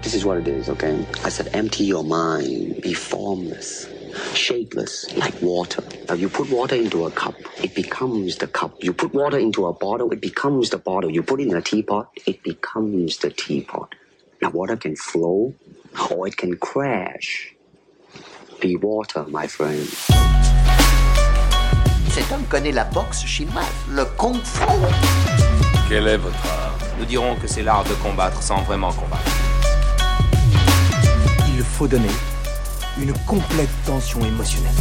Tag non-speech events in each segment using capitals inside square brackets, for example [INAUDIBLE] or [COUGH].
This is what it is, okay? I said, empty your mind, be formless, shapeless, like water. Now, you put water into a cup, it becomes the cup. You put water into a bottle, it becomes the bottle. You put it in a teapot, it becomes the teapot. Now, water can flow or it can crash. Be water, my friend. Cet homme connaît la boxe chinoise, le kung fu. Quel est votre art Nous dirons que c'est l'art de combattre sans vraiment combattre. Il faut donner une complète tension émotionnelle.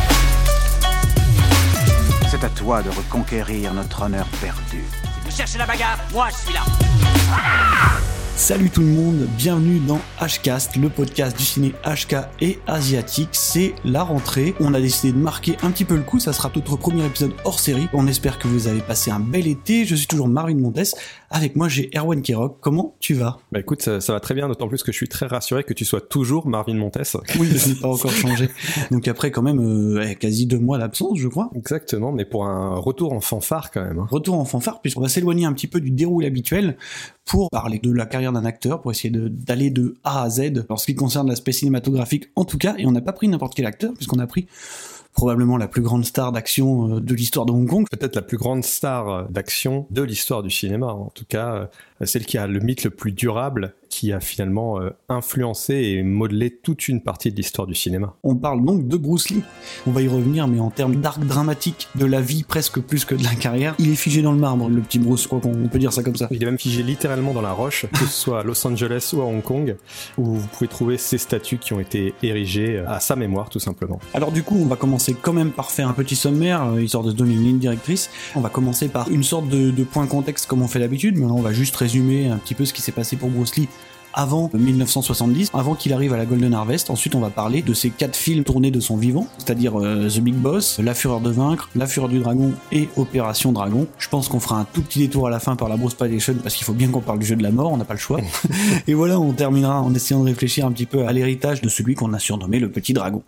C'est à toi de reconquérir notre honneur perdu. Vous cherchez la bagarre Moi, je suis là. Salut tout le monde, bienvenue dans Hcast, le podcast du ciné HK et asiatique. C'est la rentrée. On a décidé de marquer un petit peu le coup. Ça sera notre premier épisode hors série. On espère que vous avez passé un bel été. Je suis toujours Marvin Montes. Avec moi, j'ai Erwan Kirok. Comment tu vas? Bah écoute, ça, ça va très bien, d'autant plus que je suis très rassuré que tu sois toujours Marvin Montes. [LAUGHS] Oui, je n'ai pas encore changé. Donc après, quand même, euh, quasi deux mois d'absence, je crois. Exactement, mais pour un retour en fanfare quand même. hein. Retour en fanfare, puisqu'on va s'éloigner un petit peu du déroulé habituel pour parler de la carrière d'un acteur, pour essayer de- d'aller de, A à Z, en ce qui concerne l'aspect cinématographique en tout cas, et on n'a pas pris n'importe quel acteur, puisqu'on a pris probablement la plus grande star d'action euh, de l'histoire de Hong Kong. Peut-être la plus grande star euh, d'action de l'histoire du cinéma, en tout cas euh, celle qui a le mythe le plus durable, qui a finalement euh, influencé et modelé toute une partie de l'histoire du cinéma. On parle donc de Bruce Lee. On va y revenir, mais en termes d'arc dramatique de la vie presque plus que de la carrière, il est figé dans le marbre, le petit Bruce, crois qu'on peut dire ça comme ça. Il est même figé littéralement dans la roche, que ce soit à Los Angeles ou à Hong Kong, où vous pouvez trouver ces statues qui ont été érigées à sa mémoire tout simplement. Alors du coup, on va commencer quand même par faire un petit sommaire, euh, histoire de se donner une ligne directrice. On va commencer par une sorte de, de point contexte comme on fait d'habitude, mais là on va juste résumer un petit peu ce qui s'est passé pour Bruce Lee avant 1970, avant qu'il arrive à la Golden Harvest. Ensuite, on va parler de ces quatre films tournés de son vivant, c'est-à-dire euh, The Big Boss, La Fureur de Vaincre, La Fureur du Dragon et Opération Dragon. Je pense qu'on fera un tout petit détour à la fin par la Bruce Palation parce qu'il faut bien qu'on parle du jeu de la mort, on n'a pas le choix. [LAUGHS] et voilà, on terminera en essayant de réfléchir un petit peu à l'héritage de celui qu'on a surnommé le Petit Dragon.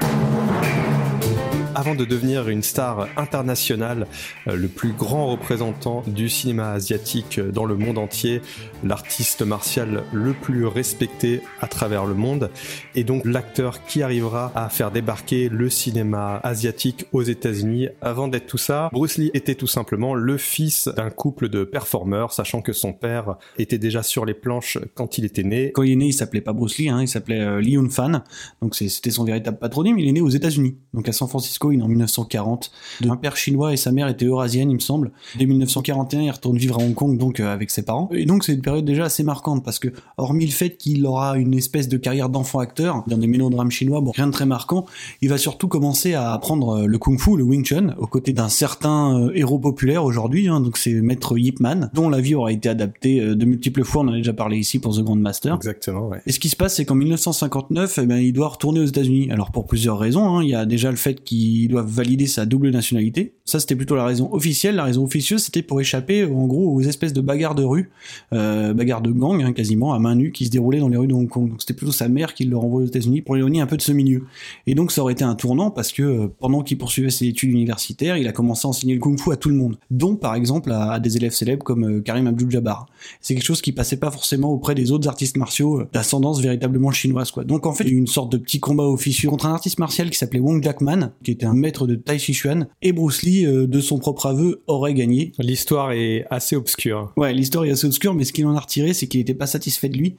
Avant de devenir une star internationale, euh, le plus grand représentant du cinéma asiatique euh, dans le monde entier, l'artiste martial le plus respecté à travers le monde, et donc l'acteur qui arrivera à faire débarquer le cinéma asiatique aux États-Unis. Avant d'être tout ça, Bruce Lee était tout simplement le fils d'un couple de performeurs, sachant que son père était déjà sur les planches quand il était né. Quand il est né, il s'appelait pas Bruce Lee, hein, il s'appelait euh, Lee Yun-fan. Donc c'est- c'était son véritable patronyme. Il est né aux États-Unis, donc à San Francisco, il est en 1940. De un père chinois et sa mère était eurasienne, il me semble. Dès 1941, il retourne vivre à Hong Kong, donc euh, avec ses parents. Et donc c'est période déjà assez marquante parce que, hormis le fait qu'il aura une espèce de carrière d'enfant acteur dans des mélodrames chinois, bon, rien de très marquant, il va surtout commencer à apprendre euh, le kung-fu, le Wing Chun, aux côtés d'un certain euh, héros populaire aujourd'hui. hein, donc c'est Maître Yip Man, dont la vie aura été adaptée euh, de multiples fois. On en a déjà parlé ici pour The Grand Master. Exactement, ouais. Et ce qui se passe, c'est qu'en 1959, eh ben, il doit retourner aux États-Unis. Alors pour plusieurs raisons, hein. il y a déjà le fait qu'il doit valider sa double nationalité. Ça, c'était plutôt la raison officielle. La raison officieuse, c'était pour échapper, en gros, aux espèces de bagarres de rue, euh, bagarres de gang, hein, quasiment à main nue, qui se déroulaient dans les rues de Hong Kong. Donc c'était plutôt sa mère qui le renvoie aux États-Unis pour l'éloigner un peu de ce milieu. Et donc ça aurait été un tournant parce que euh, pendant qu'il poursuivait ses études universitaires, il a commencé à enseigner le kung-fu à tout le monde, dont par exemple à, des élèves célèbres comme euh, Karim Abdul-Jabbar. C'est quelque chose qui passait pas forcément auprès des autres artistes martiaux euh, d'ascendance véritablement chinoise, quoi. Donc en fait, il y a eu une sorte de petit combat officieux contre un artiste martial qui s'appelait Wong Jackman, qui était un maître de Tai Chi Chuan, et Bruce Lee, euh, de son propre aveu, aurait gagné. L'histoire est assez obscure. Ouais, l'histoire est assez obscure, mais ce qu'il en a retiré, c'est qu'il était pas satisfait de lui,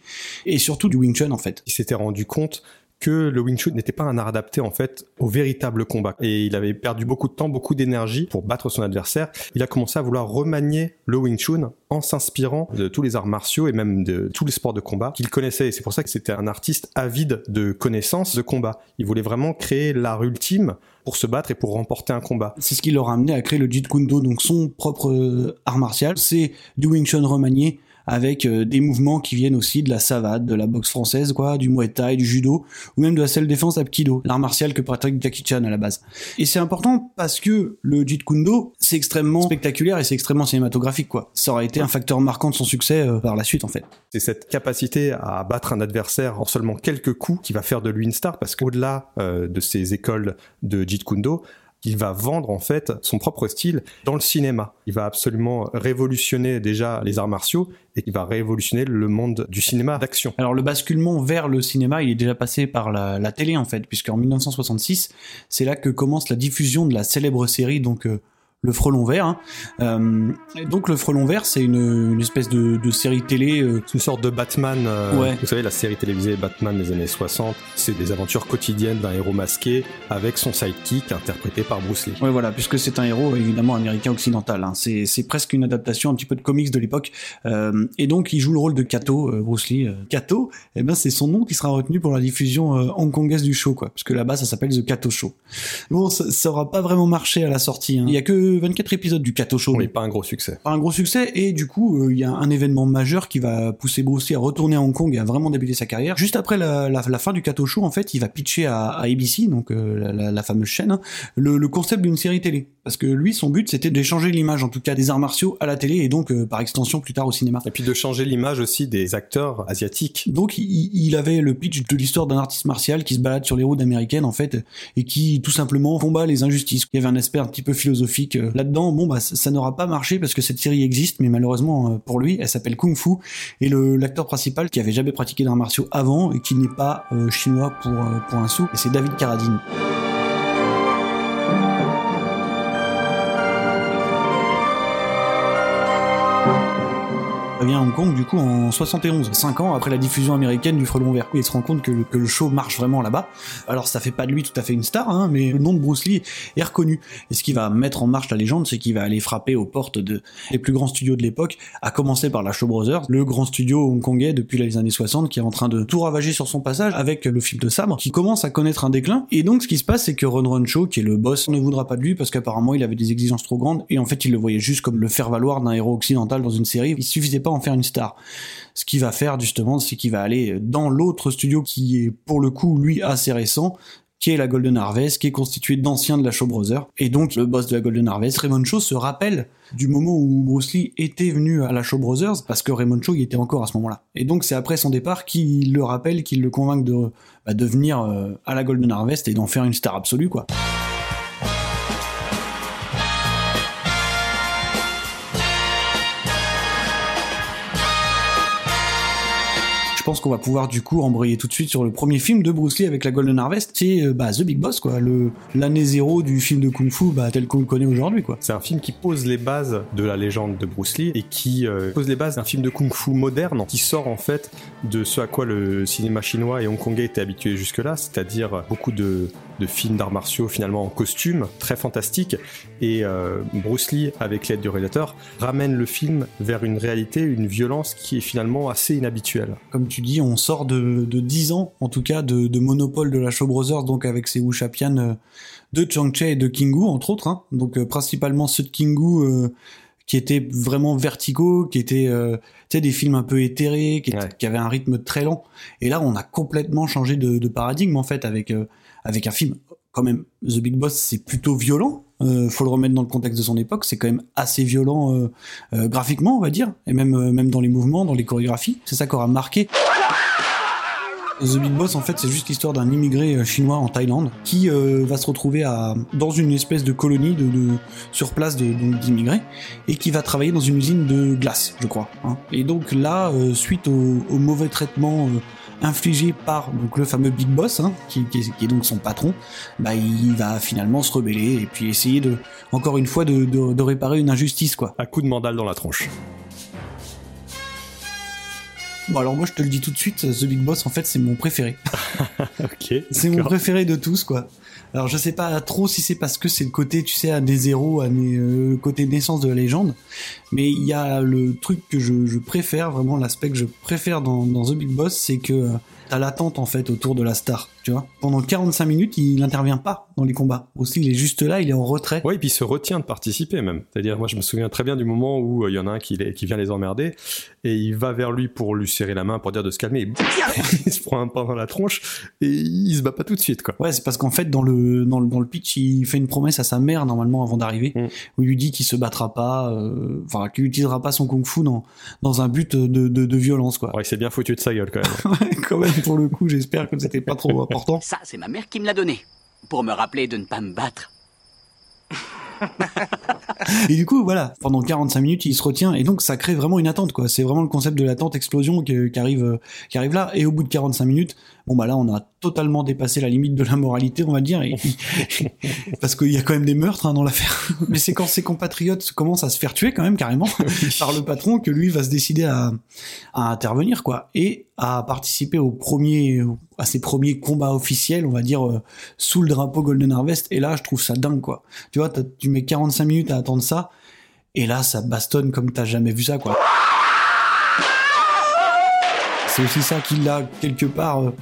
et surtout du Wing Chun, en fait. il s'était rendu compte que le Wing Chun n'était pas un art adapté en fait au véritable combat et il avait perdu beaucoup de temps, beaucoup d'énergie pour battre son adversaire. Il a commencé à vouloir remanier le Wing Chun en s'inspirant de tous les arts martiaux et même de tous les sports de combat qu'il connaissait et c'est pour ça que c'était un artiste avide de connaissances de combat. Il voulait vraiment créer l'art ultime pour se battre et pour remporter un combat. C'est ce qui l'aura amené à créer le Jeet Kune Do, donc son propre euh, art martial. C'est du Wing Chun remanié avec euh, des mouvements qui viennent aussi de la savate, de la boxe française, quoi, du Muay Thai, du judo, ou même de la self-défense Apkido, l'art martial que pratique Jackie Chan à la base. Et c'est important parce que le Jeet Kune Do, c'est extrêmement spectaculaire et c'est extrêmement cinématographique, quoi. Ça aurait été un facteur marquant de son succès euh, par la suite, en fait. C'est cette capacité à battre un adversaire en seulement quelques coups qui va faire de lui une star parce qu'au-delà euh, de ses écoles de Jeet Kune Do, il va vendre en fait son propre style dans le cinéma. Il va absolument révolutionner déjà les arts martiaux et il va révolutionner le monde du cinéma d'action. Alors le basculement vers le cinéma, il est déjà passé par la, télé en fait, puisqu'en 1966, c'est là que commence la diffusion de la célèbre série donc euh, le frelon vert. Hein. Euh, donc le frelon vert, c'est une, une, espèce de, de série télé. Euh... une sorte de Batman. Euh, ouais. Vous savez, la série télévisée Batman des années 60, c'est des aventures quotidiennes d'un héros masqué avec son sidekick interprété par Bruce Lee. Ouais, voilà, puisque c'est un héros évidemment américain occidental. Hein. C'est, c'est presque une adaptation un petit peu de comics de l'époque. Euh, et donc il joue le rôle de Kato, Bruce Lee. Kato, eh ben c'est son nom qui sera retenu pour la diffusion hongkongaise du show, quoi. Parce que là-bas ça s'appelle The Kato Show. Bon, ça, ça aura pas vraiment marché à la sortie. Hein. Il y a que 24 épisodes du Kato Show. Oui, pas un gros succès. Pas un gros succès, et du coup, il euh, y a un événement majeur qui va pousser Bruce Lee à retourner à Hong Kong et à vraiment débuter sa carrière. Juste après la, la, la fin du Kato Show, en fait, il va pitcher à, à ABC, donc euh, la, la, fameuse chaîne, hein, le, le, concept d'une série télé. Parce que lui, son but, c'était d'échanger l'image, en tout cas, des arts martiaux à la télé, et donc, euh, par extension, plus tard au cinéma. Et puis de changer l'image aussi des acteurs asiatiques. Donc, il, il avait le pitch de l'histoire d'un artiste martial qui se balade sur les routes américaines, en fait, et qui, tout simplement, combat les injustices. Il y avait un aspect un petit peu philosophique là-dedans. Bon, bah, ça n'aura pas marché parce que cette série existe, mais malheureusement euh, pour lui, elle s'appelle Kung Fu et l'acteur principal qui avait jamais pratiqué d'arts martiaux avant et qui n'est pas euh, chinois pour euh, pour un sou, c'est David Carradine. Du coup en 71, 5 ans après la diffusion américaine du Frelon Vert. Il se rend compte que le, que le show marche vraiment là-bas. Alors ça fait pas de lui tout à fait une star, hein, mais le nom de Bruce Lee est reconnu. Et ce qui va mettre en marche la légende, c'est qu'il va aller frapper aux portes de les plus grands studios de l'époque, à commencer par la Shaw Brothers, le grand studio hongkongais depuis les années 60 qui est en train de tout ravager sur son passage avec le film de sabre, qui commence à connaître un déclin. Et donc ce qui se passe, c'est que Ron Ron Shaw, qui est le boss, ne voudra pas de lui parce qu'apparemment il avait des exigences trop grandes et en fait il le voyait juste comme le faire valoir d'un héros occidental dans une série. Il suffisait pas en faire une star. Ce qu'il va faire justement, c'est qu'il va aller dans l'autre studio qui est pour le coup lui assez récent, qui est la Golden Harvest, qui est constitué d'anciens de la Shaw Brothers. Et donc le boss de la Golden Harvest, Raymond Shaw, se rappelle du moment où Bruce Lee était venu à la Shaw Brothers, parce que Raymond Shaw y était encore à ce moment-là. Et donc c'est après son départ qu'il le rappelle, qu'il le convainc de, bah, venir euh, à la Golden Harvest et d'en faire une star absolue, quoi. Pense qu'on va pouvoir du coup embrayer tout de suite sur le premier film de Bruce Lee avec la Golden Harvest, c'est euh, bah, The Big Boss, quoi, l'année zéro du film de Kung Fu bah, tel qu'on le connaît aujourd'hui. C'est un film qui pose les bases de la légende de Bruce Lee et qui euh, pose les bases d'un film de Kung Fu moderne qui sort en fait de ce à quoi le cinéma chinois et hongkongais étaient habitués jusque-là, c'est-à-dire beaucoup de, de films d'arts martiaux finalement en costume, très fantastiques, et euh, Bruce Lee, avec l'aide du réalisateur, ramène le film vers une réalité, une violence qui est finalement assez inhabituelle. Comme tu dis, on sort de, de 10 ans, en tout cas, de, de monopole de la Shaw Brothers, donc avec ses Wuxia-pian euh, de Chang Che et de Kingu, entre autres, hein. donc euh, principalement ceux de Kingu, euh, qui étaient vraiment verticaux, qui étaient euh, des films un peu éthérés, qui, Ouais. qui avaient un rythme très lent. Et là, on a complètement changé de, de paradigme, en fait, avec, euh, avec un film, quand même, The Big Boss, c'est plutôt violent, euh, faut le remettre dans le contexte de son époque, c'est quand même assez violent euh, euh, graphiquement, on va dire, et même, euh, même dans les mouvements, dans les chorégraphies. C'est ça qui aura marqué. The Big Boss, en fait, c'est juste l'histoire d'un immigré euh, chinois en Thaïlande qui euh, va se retrouver à, dans une espèce de colonie de, de sur place d'immigrés et qui va travailler dans une usine de glace, je crois. hein. Et donc là, euh, suite au, au mauvais traitement euh, infligé par donc le fameux Big Boss, hein, qui, qui est, qui est donc son patron, bah il va finalement se rebeller et puis essayer de, encore une fois, de, de, de réparer une injustice, quoi. À coup de mandale dans la tronche. Bon alors moi je te le dis tout de suite, The Big Boss en fait c'est mon préféré. [LAUGHS] ok. C'est mon préféré de tous, quoi. Alors je sais pas trop si c'est parce que c'est le côté, tu sais, année zéro, année, côté naissance de la légende, mais il y a le truc que je, je préfère, vraiment l'aspect que je préfère dans, dans The Big Boss, c'est que euh, t'as l'attente en fait autour de la star, tu vois. Pendant 45 minutes, il n'intervient pas dans les combats. Aussi, il est juste là, il est en retrait. Ouais, et puis il se retient de participer même. C'est-à-dire, moi je me souviens très bien du moment où euh, il y en a un qui, vient les emmerder et il va vers lui pour lui serrer la main pour dire de se calmer. Et [LAUGHS] il se prend un pain dans la tronche et il se bat pas tout de suite quoi. Ouais, c'est parce qu'en fait, dans le, dans, le, dans le pitch, il fait une promesse à sa mère, normalement, avant d'arriver, Mm. où il lui dit qu'il se battra pas, euh, enfin, qu'il utilisera pas son kung-fu dans, dans un but de, de, de violence, quoi. Il s'est bien foutu de sa gueule quand même. [LAUGHS] quand même, pour le coup, j'espère que c'était pas trop important. Ça, c'est ma mère qui me l'a donné. Pour me rappeler de ne pas me battre. et du coup, voilà, pendant 45 minutes, il se retient, et donc ça crée vraiment une attente, quoi. C'est vraiment le concept de l'attente explosion qui, qui arrive, euh, qui arrive là. Et au bout de 45 minutes, bon bah là, on a totalement dépassé la limite de la moralité, on va dire, et- parce qu'il y a quand même des meurtres hein, dans l'affaire. [LAUGHS] Mais c'est quand ses compatriotes commencent à se faire tuer quand même carrément par le patron que lui va se décider à, à intervenir, quoi, et à participer au premier, à ses premiers combats officiels, on va dire, euh, sous le drapeau Golden Harvest. Et là, je trouve ça dingue, quoi. Tu vois, tu mets 45 minutes à attendre ça, et là, ça bastonne comme t'as jamais vu ça, quoi. C'est aussi ça qui l'a, quelque part, euh,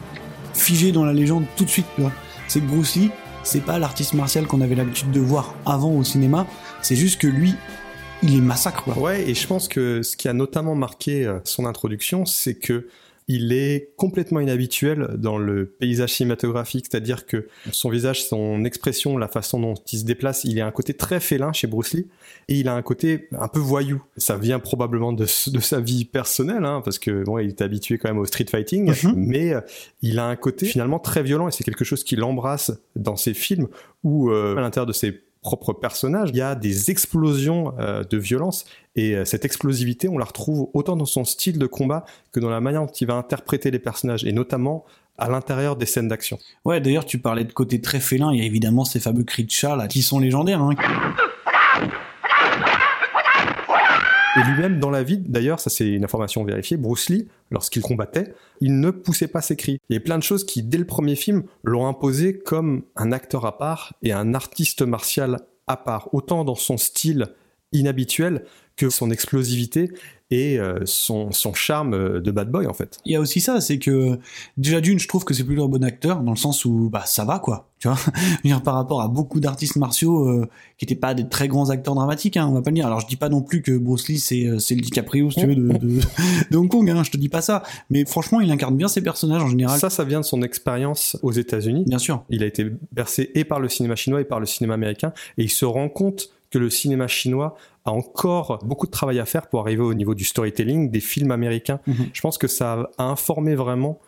figé dans la légende tout de suite. C'est que Bruce c'est pas l'artiste martial qu'on avait l'habitude de voir avant au cinéma, c'est juste que lui, il est massacre. Ouais, et je pense que ce qui a notamment marqué euh, son introduction, c'est que il est complètement inhabituel dans le paysage cinématographique, c'est-à-dire que son visage, son expression, la façon dont il se déplace, il a un côté très félin chez Bruce Lee, et il a un côté un peu voyou. Ça vient probablement de, [LAUGHS] de sa vie personnelle, hein, parce que bon, il est habitué quand même au street fighting, Mhm. mais euh, il a un côté finalement très violent, et c'est quelque chose qu'il embrasse dans ses films, où euh, à l'intérieur de ses propres personnages, il y a des explosions euh, de violence et euh, cette explosivité, on la retrouve autant dans son style de combat que dans la manière dont il va interpréter les personnages et notamment à l'intérieur des scènes d'action. Ouais, d'ailleurs, tu parlais de côté très félin, il y a évidemment ces fameux cris de chat, là, qui sont légendaires, hein. Et lui-même, dans la vie, d'ailleurs, ça c'est une information vérifiée, Bruce Lee, lorsqu'il combattait, il ne poussait pas ses cris. Il y a plein de choses qui, dès le premier film, l'ont imposé comme un acteur à part et un artiste martial à part, autant dans son style inhabituel que son explosivité et euh, son, son charme euh, de bad boy en fait. Il y a aussi ça, c'est que déjà d'une, je trouve que c'est plutôt un bon acteur dans le sens où bah ça va quoi, tu vois? [LAUGHS] Dire, par rapport à beaucoup d'artistes martiaux euh, qui étaient pas des très grands acteurs dramatiques, hein, on va pas le dire. Alors je dis pas non plus que Bruce Lee c'est c'est le DiCaprio si tu veux de, de, [LAUGHS] de Hong Kong, hein, je te dis pas ça. Mais franchement, il incarne bien ses personnages en général. Ça, ça vient de son expérience aux États-Unis. Bien sûr. Il a été bercé et par le cinéma chinois et par le cinéma américain, et il se rend compte que le cinéma chinois a encore beaucoup de travail à faire pour arriver au niveau du storytelling des films américains. Mhm. Je pense que ça a informé vraiment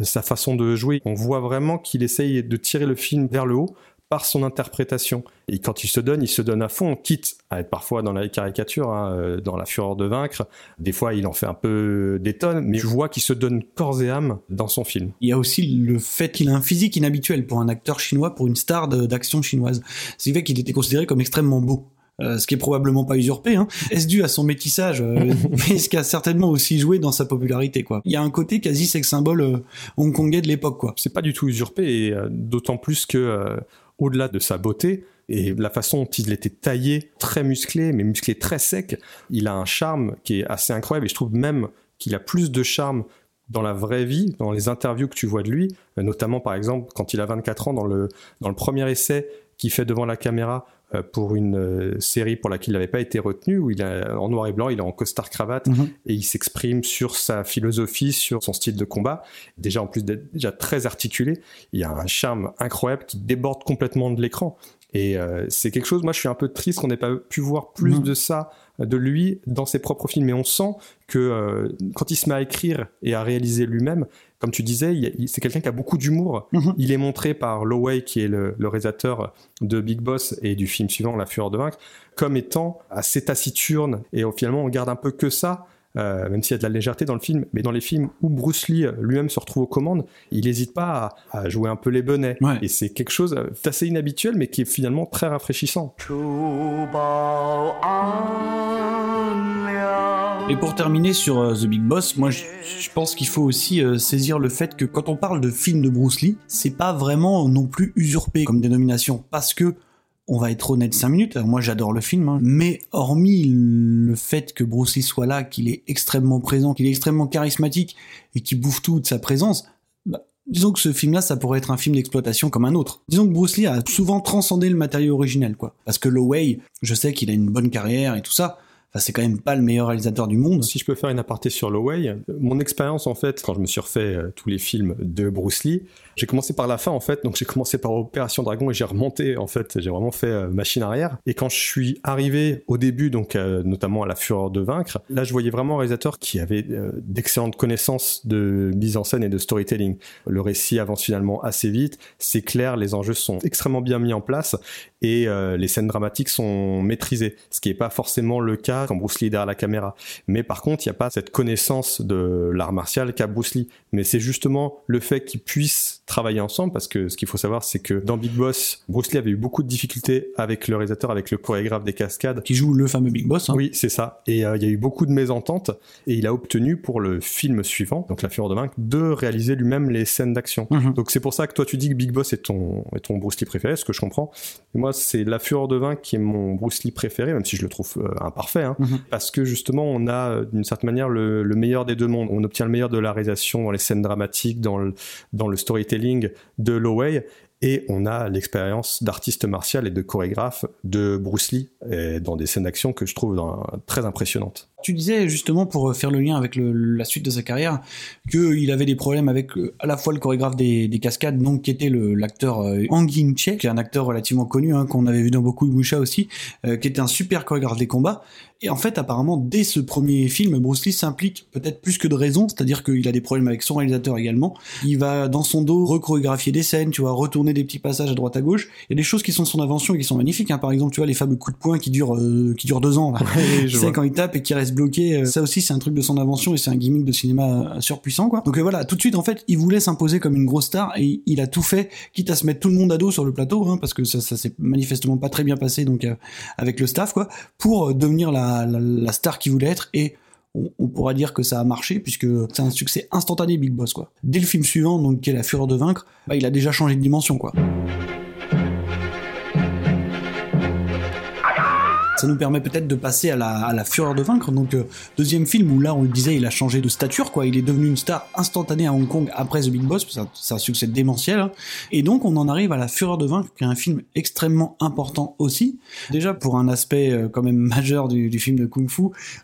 euh, sa façon de jouer. On voit vraiment qu'il essaye de tirer le film vers le haut par son interprétation. Et quand il se donne, il se donne à fond, quitte à être parfois dans la caricature, hein, euh, dans la fureur de vaincre. Des fois, il en fait un peu des tonnes, mais je vois qu'il se donne corps et âme dans son film. Il y a aussi le fait qu'il a un physique inhabituel pour un acteur chinois, pour une star d'action chinoise. Ce qui fait qu'il était considéré comme extrêmement beau. Euh, ce qui est probablement pas usurpé, hein. Est-ce dû à son métissage, euh, [LAUGHS] mais ce qui a certainement aussi joué dans sa popularité, quoi. Il y a un côté quasi sex symbole euh, hongkongais de l'époque, quoi. c'est pas du tout usurpé et euh, d'autant plus que au-delà de sa beauté et la façon dont il était taillé, très musclé, mais musclé très sec, il a un charme qui est assez incroyable et je trouve même qu'il a plus de charme dans la vraie vie, dans les interviews que tu vois de lui, notamment par exemple quand il a 24 ans dans le, dans le premier essai qu'il fait devant la caméra pour une euh, série pour laquelle il n'avait pas été retenu, où il est en noir et blanc, il est en costard cravate, Mhm. et il s'exprime sur sa philosophie, sur son style de combat. Déjà, en plus d'être déjà très articulé, il y a un charme incroyable qui déborde complètement de l'écran. Et euh, c'est quelque chose, moi je suis un peu triste qu'on n'ait pas pu voir plus Mhm. de ça euh, de lui dans ses propres films. Mais on sent que euh, quand il se met à écrire et à réaliser lui-même, comme tu disais, il y a- il- c'est quelqu'un qui a beaucoup d'humour. Mhm. Il est montré par Lowey, qui est le, le réalisateur de Big Boss et du film suivant, La Fureur de Vaincre, comme étant assez taciturne. Et euh, finalement, on garde un peu que ça, euh, même s'il y a de la légèreté dans le film. Mais dans les films où Bruce Lee euh, lui-même se retrouve aux commandes, il n'hésite pas à, à jouer un peu les bonnets. Ouais. Et c'est quelque chose d'assez inhabituel, mais qui est finalement très rafraîchissant. Et pour terminer sur euh, The Big Boss, moi je, pense qu'il faut aussi euh, saisir le fait que quand on parle de film de Bruce Lee, c'est pas vraiment non plus usurpé comme dénomination, parce que on va être honnête 5 minutes, moi j'adore le film, hein, mais hormis le fait que Bruce Lee soit là, qu'il est extrêmement présent, qu'il est extrêmement charismatique et qu'il bouffe tout de sa présence, bah, disons que ce film-là, ça pourrait être un film d'exploitation comme un autre. Disons que Bruce Lee a souvent transcendé le matériau originel, quoi. Parce que Lowey, je sais qu'il a une bonne carrière et tout ça, C'est quand même pas le meilleur réalisateur du monde. Si je peux faire une aparté sur Lowey, mon expérience en fait, quand je me suis refait euh, tous les films de Bruce Lee, j'ai commencé par la fin en fait, donc j'ai commencé par Opération Dragon et j'ai remonté en fait, j'ai vraiment fait euh, machine arrière. Et quand je suis arrivé au début, donc euh, notamment à La Fureur de Vaincre, là je voyais vraiment un réalisateur qui avait d'excellentes connaissances de mise en scène et de storytelling. Le récit avance finalement assez vite, c'est clair, les enjeux sont extrêmement bien mis en place et les scènes dramatiques sont maîtrisées, ce qui n'est pas forcément le cas quand Bruce Lee est derrière la caméra. Mais par contre, il n'y a pas cette connaissance de l'art martial qu'a Bruce Lee. Mais c'est justement le fait qu'ils puissent travailler ensemble, parce que ce qu'il faut savoir, c'est que dans Big Boss, Bruce Lee avait eu beaucoup de difficultés avec le réalisateur, avec le chorégraphe des cascades. Qui joue le fameux Big Boss. Hein. Oui, c'est ça. Et euh, il y a eu beaucoup de mésententes, et il a obtenu pour le film suivant, donc La Fureur de Vaincre, de réaliser lui-même les scènes d'action. Mhm. Donc c'est pour ça que toi tu dis que Big Boss est ton, est ton Bruce Lee préféré, ce que je comprends. Et moi, c'est La Fureur de Vaincre qui est mon Bruce Lee préféré, même si je le trouve euh, imparfait, hein, mhm. parce que justement, on a euh, d'une certaine manière le, le, meilleur des deux mondes. On obtient le meilleur de la réalisation dans les scènes dramatiques, dans le, dans le storytelling de Lowey, et on a l'expérience d'artiste martial et de chorégraphe de Bruce Lee dans des scènes d'action que je trouve très impressionnantes. Tu disais justement pour faire le lien avec la suite de sa carrière qu'il avait des problèmes avec euh, à la fois le chorégraphe des, cascades, donc qui était l'acteur euh, Angin Che, qui est un acteur relativement connu, hein, qu'on avait vu dans beaucoup de Musha aussi, euh, qui était un super chorégraphe des combats. Et en fait, apparemment, dès ce premier film, Bruce Lee s'implique peut-être plus que de raison, c'est-à-dire qu'il a des problèmes avec son réalisateur également. Il va dans son dos rechorégraphier des scènes, tu vois, retourner des petits passages à droite à gauche. Il y a des choses qui sont son invention et qui sont magnifiques. Hein. Par exemple, tu vois les fameux coups de poing qui durent qui durent deux ans. Là. sais quand il tape et qui reste bloqué. Euh, ça aussi, c'est un truc de son invention et c'est un gimmick de cinéma euh, surpuissant, quoi. Donc euh, voilà, tout de suite, en fait, il voulait s'imposer comme une grosse star et il a tout fait, quitte à se mettre tout le monde à dos sur le plateau, hein, parce que ça, ça s'est manifestement pas très bien passé, donc avec le staff, quoi, pour devenir la, la, star qu'il voulait être et on, pourra dire que ça a marché puisque c'est un succès instantané Big Boss quoi. Dès le film suivant donc qui est La Fureur de vaincre, bah, il a déjà changé de dimension quoi. Ça nous permet peut-être de passer à la, à la fureur de vaincre. Donc euh, deuxième film où là on le disait, il a changé de stature, quoi. Il est devenu une star instantanée à Hong Kong après The Big Boss, c'est un, succès démentiel. Hein. Et donc on en arrive à la fureur de vaincre, qui est un film extrêmement important aussi. Déjà pour un aspect euh, quand même majeur du, du film de kung fu,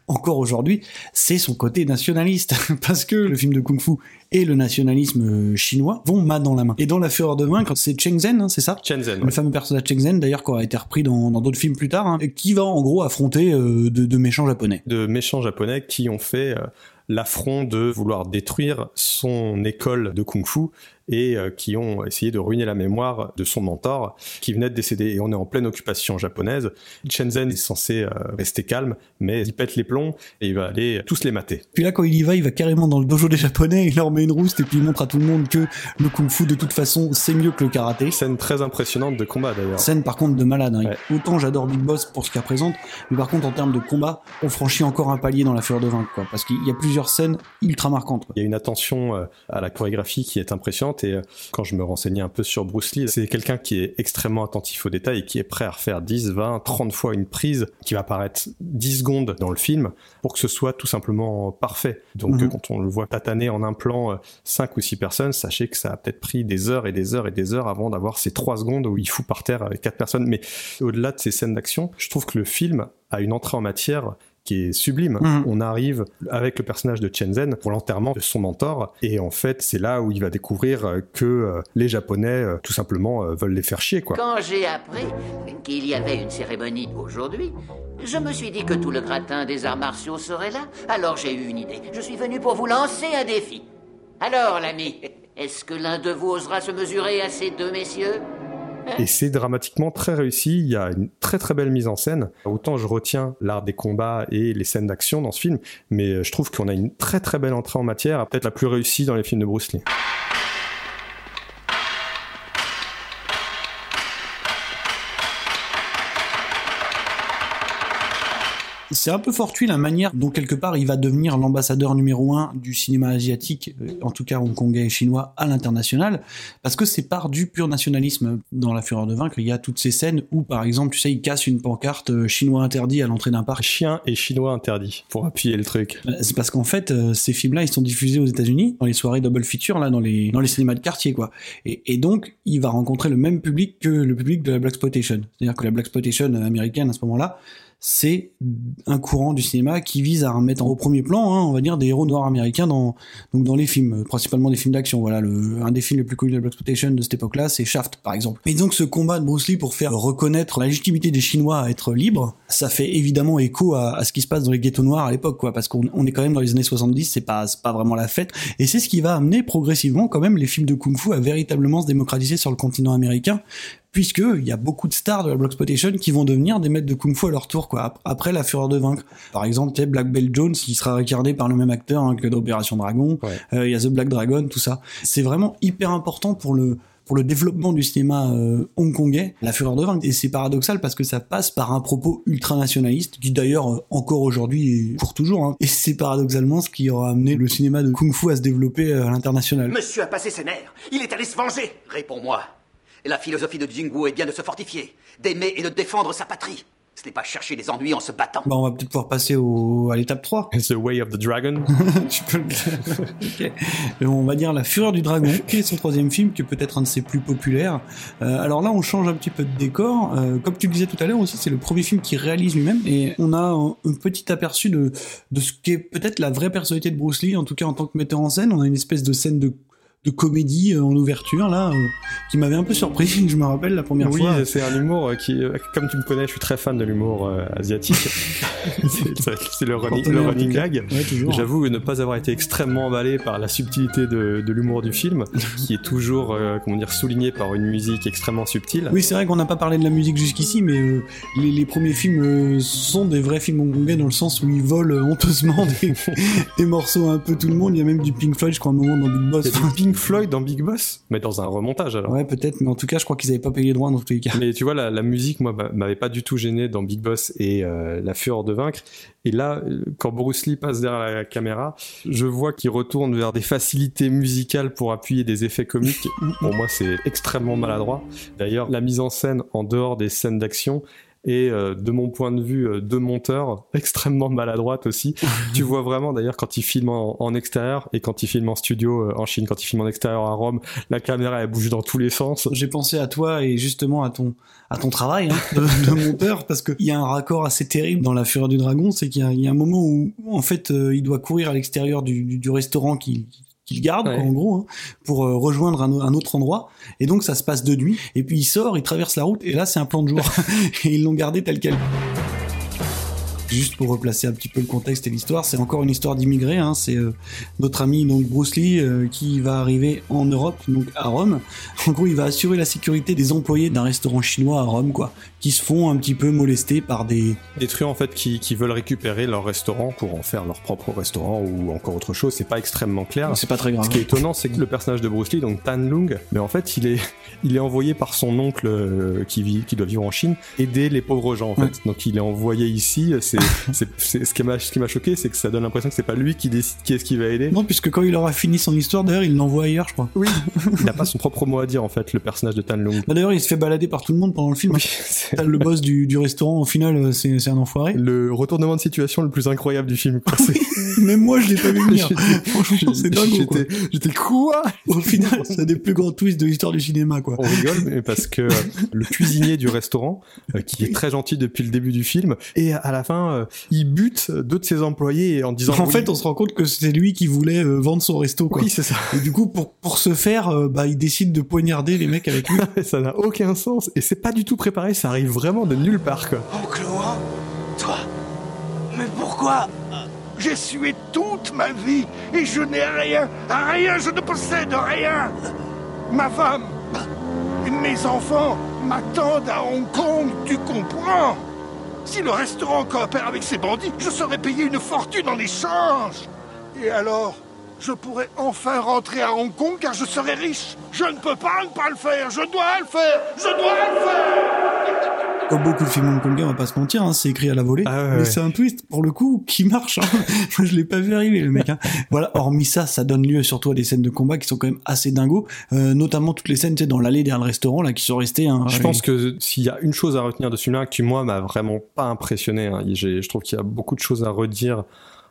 encore aujourd'hui, c'est son côté nationaliste, [LAUGHS] parce que le film de kung fu et le nationalisme euh, chinois vont main dans la main. Et dans La Fureur de Vaincre, c'est Cheng Zhen, hein, c'est ça Chen Zhen. Le fameux personnage Cheng Zhen, d'ailleurs, qui aura été repris dans d'autres films plus tard, hein, qui va en gros affronter euh, de, méchants japonais. De méchants japonais qui ont fait euh, l'affront de vouloir détruire son école de kung-fu et euh, qui ont essayé de ruiner la mémoire de son mentor qui venait de décéder. Et on est en pleine occupation japonaise. Shenzhen est censé euh, rester calme, mais il pète les plombs et il va aller tous les mater. Puis là, quand il y va, il va carrément dans le dojo des japonais, il leur met une rouste et puis il montre à tout le monde que le kung-fu, de toute façon, c'est mieux que le karaté. Scène très impressionnante de combat d'ailleurs. Scène par contre de malade. Hein. Autant j'adore Big Boss pour ce qu'il représente, mais par contre en termes de combat, on franchit encore un palier dans la fureur de quoi. Parce qu'il y a plusieurs scènes ultra marquantes. Il y a une attention euh, à la chorégraphie qui est impressionnante et quand je me renseignais un peu sur Bruce Lee, c'est quelqu'un qui est extrêmement attentif aux détails et qui est prêt à refaire 10, 20, 30 fois une prise qui va paraître 10 secondes dans le film pour que ce soit tout simplement parfait. Donc mhm. quand on le voit tataner en un plan 5 ou 6 personnes, sachez que ça a peut-être pris des heures et des heures et des heures avant d'avoir ces 3 secondes où il fout par terre avec 4 personnes. Mais au-delà de ces scènes d'action, je trouve que le film a une entrée en matière qui est sublime. Mhm. On arrive avec le personnage de Chen pour l'enterrement de son mentor, et en fait, c'est là où il va découvrir que euh, les Japonais, euh, tout simplement, euh, veulent les faire chier, quoi. Quand j'ai appris qu'il y avait une cérémonie aujourd'hui, je me suis dit que tout le gratin des arts martiaux serait là. Alors j'ai eu une idée. Je suis venu pour vous lancer un défi. Alors, l'ami, est-ce que l'un de vous osera se mesurer à ces deux messieurs? Et c'est dramatiquement très réussi. Il y a une très très belle mise en scène. Autant je retiens l'art des combats et les scènes d'action dans ce film, mais je trouve qu'on a une très très belle entrée en matière, peut-être la plus réussie dans les films de Bruce Lee. C'est un peu fortuit la manière dont quelque part il va devenir l'ambassadeur numéro un du cinéma asiatique, euh, en tout cas hongkongais et chinois, à l'international, parce que c'est par du pur nationalisme. Dans La Fureur de Vaincre, il y a toutes ces scènes où, par exemple, tu sais, il casse une pancarte euh, chinois interdit à l'entrée d'un parc. Chien et chinois interdit, pour appuyer le truc. Euh, c'est parce qu'en fait, ces films-là, ils sont diffusés aux États-Unis, dans les soirées double feature, là, dans les, dans les cinémas de quartier, quoi. Et, et donc, il va rencontrer le même public que le public de la Black Exploitation. C'est-à-dire que la Black Exploitation américaine, à ce moment-là, c'est un courant du cinéma qui vise à remettre au premier plan, hein, on va dire, des héros noirs américains dans donc dans les films, principalement des films d'action. Voilà, le, un des films les plus connus de la de cette époque-là, c'est Shaft, par exemple. Et donc ce combat de Bruce Lee pour faire reconnaître la légitimité des Chinois à être libres, ça fait évidemment écho à, à ce qui se passe dans les ghettos noirs à l'époque, quoi, parce qu'on on est quand même dans les années 70, c'est pas pas vraiment la fête, et c'est ce qui va amener progressivement quand même les films de kung-fu à véritablement se démocratiser sur le continent américain, puisque il y a beaucoup de stars de la Blaxploitation qui vont devenir des maîtres de kung-fu à leur tour, quoi, après la fureur de vaincre. Par exemple, tu sais, Black Belt Jones, qui sera incarné par le même acteur hein, que d'Opération Dragon, Euh, il y a The Black Dragon, tout ça. C'est vraiment hyper important pour le pour le développement du cinéma euh, hongkongais, la fureur de vaincre. Et c'est paradoxal parce que ça passe par un propos ultranationaliste, qui d'ailleurs euh, encore aujourd'hui est pour toujours. Hein. Et c'est paradoxalement ce qui aura amené le cinéma de kung-fu à se développer euh, à l'international. Monsieur a passé ses nerfs. Il est allé se venger. Réponds-moi. La philosophie de Jingwu est bien de se fortifier, d'aimer et de défendre sa patrie. Ce n'est pas chercher les ennuis en se battant. Bah, on va peut-être pouvoir passer au, à l'étape 3. The Way of the Dragon. [LAUGHS] tu peux le... Ok. Et On va dire La Fureur du Dragon, qui est son troisième film, qui est peut-être un de ses plus populaires. Euh, alors là, on change un petit peu de décor. Euh, comme tu le disais tout à l'heure aussi, c'est le premier film qu'il réalise lui-même. Et on a un, un petit aperçu de, de ce qu'est peut-être la vraie personnalité de Bruce Lee, en tout cas en tant que metteur en scène. On a une espèce de scène de de comédie euh, en ouverture là euh, qui m'avait un peu surpris [LAUGHS] je me rappelle la première oui, fois c'est un humour euh, qui, comme tu me connais, je suis très fan de l'humour euh, asiatique. [LAUGHS] c'est le, running- le running gag. Ouais. J'avoue ne pas avoir été extrêmement emballé par la subtilité de, de l'humour du film, [LAUGHS] qui est toujours, euh, comment dire, souligné par une musique extrêmement subtile. Oui, c'est vrai qu'on n'a pas parlé de la musique jusqu'ici, mais euh, les, les premiers films sont des vrais films hongkongais dans le sens où ils volent honteusement des, des morceaux un peu tout le monde. Il y a même du Pink Floyd, je crois, à un moment dans Big Boss. Pink Floyd dans Big Boss, mais dans un remontage alors. Ouais, peut-être, mais en tout cas, je crois qu'ils avaient pas payé les droits dans tous les cas. Mais tu vois, la, la musique, moi, m'a- m'avait pas du tout gêné dans Big Boss et euh, La Fureur de Vaincre. Et là, euh, quand Bruce Lee passe derrière la caméra, je vois qu'il retourne vers des facilités musicales pour appuyer des effets comiques. [LAUGHS] Pour moi, c'est extrêmement maladroit. D'ailleurs, la mise en scène en dehors des scènes d'action est, euh, de mon point de vue euh, de monteur, [LAUGHS] extrêmement maladroite aussi. [LAUGHS] tu vois vraiment, d'ailleurs, quand il filme en, en extérieur et quand il filme en studio euh, en Chine, quand il filme en extérieur à Rome, la caméra, elle bouge dans tous les sens. J'ai pensé à toi et justement à ton à ton travail hein, de, [LAUGHS] de monteur parce qu'il y a un raccord assez terrible dans La Fureur du Dragon, c'est qu'il y, y a un moment où en fait euh, il doit courir à l'extérieur du, du, du restaurant qu'il qu'il garde quoi, en gros hein, pour euh, rejoindre un, un autre endroit. Et donc ça se passe de nuit et puis il sort il traverse la route et là c'est un plan de jour. [LAUGHS] Et ils l'ont gardé tel quel Juste pour replacer un petit peu le contexte et l'histoire, c'est encore une histoire d'immigrés. Hein. C'est euh, notre ami donc Bruce Lee euh, qui va arriver en Europe, donc à Rome. En gros, il va assurer la sécurité des employés d'un restaurant chinois à Rome, quoi, qui se font un petit peu molester par des des truands en fait qui, qui veulent récupérer leur restaurant pour en faire leur propre restaurant ou encore autre chose. C'est pas extrêmement clair. C'est pas très grave. Ce qui est étonnant, c'est que le personnage de Bruce Lee, donc Tan Lung, mais en fait, il est, il est envoyé par son oncle euh, qui vit, qui doit vivre en Chine, aider les pauvres gens en fait. Ouais. Donc il est envoyé ici. C'est, [LAUGHS] c'est, ce qui m'a, ce qui m'a choqué, c'est que ça donne l'impression que c'est pas lui qui décide qui est-ce qui va aider. Non, puisque quand il aura fini son histoire, d'ailleurs, il l'envoie ailleurs, je crois. Oui. [LAUGHS] Il n'a pas son propre mot à dire en fait, le personnage de Tan Lung. Bah, d'ailleurs, il se fait balader par tout le monde pendant le film. Oui, le boss du, du restaurant, au final, euh, c'est un enfoiré. le retournement de situation le plus incroyable du film. quoi. C'est- [LAUGHS] Même moi, je l'ai pas vu venir. Franchement, c'est dingue. j'étais quoi Au final, c'est un des plus grands twists de l'histoire du cinéma, quoi. On rigole mais parce que euh, le cuisinier du restaurant, euh, qui est très gentil depuis le début du film, et à la fin, euh, il bute deux de ses employés en disant. En oui, fait, on se rend compte que c'est lui qui voulait euh, vendre son resto, quoi. oui, c'est ça. Et du coup, pour, pour ce faire, euh, bah, il décide de poignarder les mecs avec lui. [LAUGHS] ça n'a aucun sens et c'est pas du tout préparé. Ça arrive vraiment de nulle part, quoi. Oncle Laurent Toi Mais pourquoi? J'ai sué toute ma vie et je n'ai rien, rien, je ne possède rien Ma femme, mes enfants m'attendent à Hong Kong, tu comprends? Si le restaurant coopère avec ces bandits, je serais payé une fortune en échange. Et alors je pourrais enfin rentrer à Hong Kong car je serai riche. Je ne peux pas ne pas le faire. Je dois le faire. Je dois le faire. Comme beaucoup de films hongkongais, on va pas se mentir, hein, c'est écrit à la volée. Ah ouais, mais ouais. c'est un twist, pour le coup, qui marche. Hein. [LAUGHS] Moi, je l'ai pas vu arriver, le mec. Hein. Voilà, hormis ça, ça donne lieu surtout à des scènes de combat qui sont quand même assez dingos. Euh, notamment toutes les scènes, tu sais, dans l'allée derrière le restaurant, là, qui sont restées. Hein, Je pense que s'il y a une chose à retenir de ce film-là qui moi m'a vraiment pas impressionné, hein, je trouve qu'il y a beaucoup de choses à redire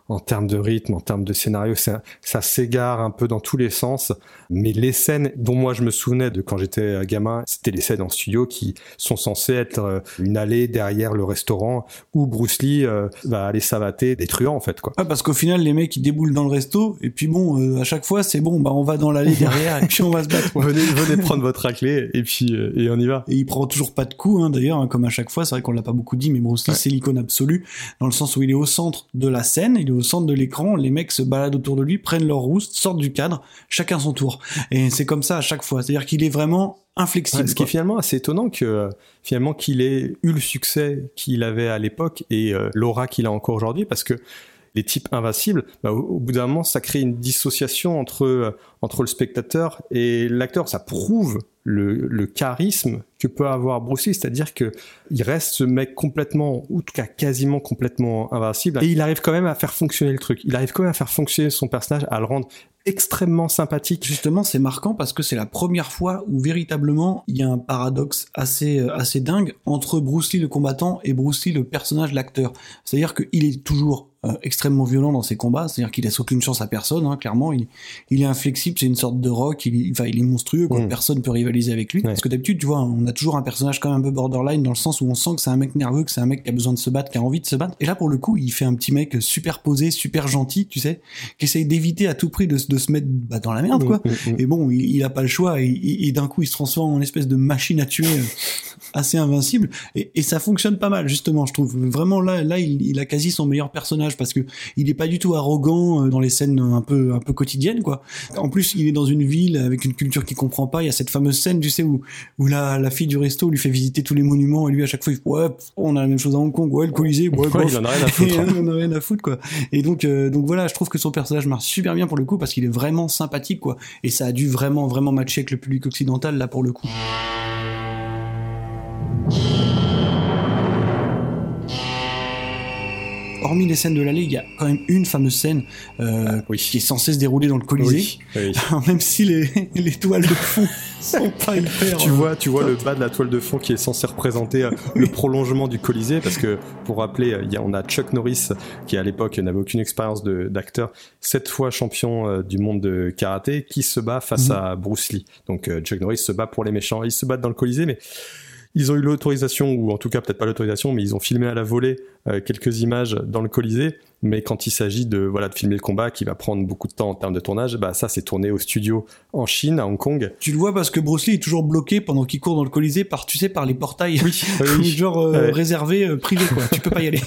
en termes de rythme, en termes de scénario, ça, ça s'égare un peu dans tous les sens. Mais les scènes dont moi je me souvenais de quand j'étais gamin, c'était les scènes en studio qui sont censées être euh, une allée derrière le restaurant où Bruce Lee euh, va aller savater des truands en fait quoi. Ah, parce qu'au final les mecs ils déboulent dans le resto et puis bon euh, à chaque fois c'est bon bah on va dans l'allée derrière et puis on va se battre. Venez, venez prendre votre raclée et puis et on y va. Et il prend toujours pas de coups hein, d'ailleurs hein, comme à chaque fois c'est vrai qu'on l'a pas beaucoup dit mais Bruce Lee c'est l'icône absolue dans le sens où il est au centre de la scène, il est au centre de l'écran, les mecs se baladent autour de lui, prennent leur rousse, sortent du cadre, chacun son tour. Et c'est comme ça à chaque fois. C'est-à-dire qu'il est vraiment inflexible. ce qui est finalement assez étonnant que finalement qu'il ait eu le succès qu'il avait à l'époque et euh, l'aura qu'il a encore aujourd'hui parce que les types invincibles, bah, au, bout d'un moment, ça crée une dissociation entre, euh, entre le spectateur et l'acteur. Ça prouve le, le, charisme que peut avoir Bruce Lee, c'est-à-dire que il reste ce mec complètement, ou en tout cas quasiment complètement invincible, et il arrive quand même à faire fonctionner le truc. Il arrive quand même à faire fonctionner son personnage, à le rendre extrêmement sympathique. Justement, c'est marquant parce que c'est la première fois où véritablement il y a un paradoxe assez euh, assez dingue entre Bruce Lee le combattant et Bruce Lee le personnage, l'acteur. C'est-à-dire qu'il est toujours euh, extrêmement violent dans ses combats, c'est-à-dire qu'il laisse aucune chance à personne. Hein, clairement, il, il est inflexible, c'est une sorte de rock. Il, enfin, il est monstrueux, quoi. Mm. Personne peut rivaliser avec lui. Ouais. Parce que d'habitude, tu vois, on a toujours un personnage quand même un peu borderline dans le sens où on sent que c'est un mec nerveux, que c'est un mec qui a besoin de se battre, qui a envie de se battre. Et là, pour le coup, il fait un petit mec super posé, super gentil, tu sais, qui essaye d'éviter à tout prix de, de se mettre bah, dans la merde, quoi. Mm, mm, et bon, il, il a pas le choix et, et d'un coup, il se transforme en espèce de machine à tuer euh, assez invincible. Et, et, ça fonctionne pas mal, justement, je trouve. Vraiment, là, là, il, il a quasi son meilleur personnage parce que il est pas du tout arrogant euh, dans les scènes un peu, un peu quotidiennes, quoi. En plus, il est dans une ville avec une culture qu'il comprend pas. Il y a cette fameuse scène, tu sais, où, où la, la fille du resto lui fait visiter tous les monuments et lui, à chaque fois, il ouais, on a la même chose à Hong Kong, ouais, le Colisée, ouais, ouais il en a rien à foutre. [LAUGHS] il en a rien à foutre, quoi. Et donc, euh, donc voilà, je trouve que son personnage marche super bien pour le coup parce qu'il est vraiment sympathique, quoi. Et ça a dû vraiment, vraiment matcher avec le public occidental, là, pour le coup. Hormis les scènes de l'allée, il y a quand même une fameuse scène euh, oui. qui est censée se dérouler dans le Colisée, oui, oui. [LAUGHS] même si les, les toiles de fond [LAUGHS] sont pas hyper. Tu vois, tu vois le bas de la toile de fond qui est censé représenter euh, le prolongement du Colisée, parce que pour rappeler, il y a, on a Chuck Norris qui à l'époque n'avait aucune expérience d'acteur, sept fois champion euh, du monde de karaté, qui se bat face mmh. à Bruce Lee. Donc euh, Chuck Norris se bat pour les méchants, ils se battent dans le Colisée, mais ils ont eu l'autorisation, ou en tout cas peut-être pas l'autorisation, mais ils ont filmé à la volée euh, quelques images dans le Colisée. Mais quand il s'agit de voilà de filmer le combat qui va prendre beaucoup de temps en termes de tournage, bah ça c'est tourné au studio en Chine, à Hong Kong. Tu le vois parce que Bruce Lee est toujours bloqué pendant qu'il court dans le Colisée par tu sais par les portails, oui, [LAUGHS] oui. genre euh, ouais. réservé euh, privé quoi. tu peux pas y aller.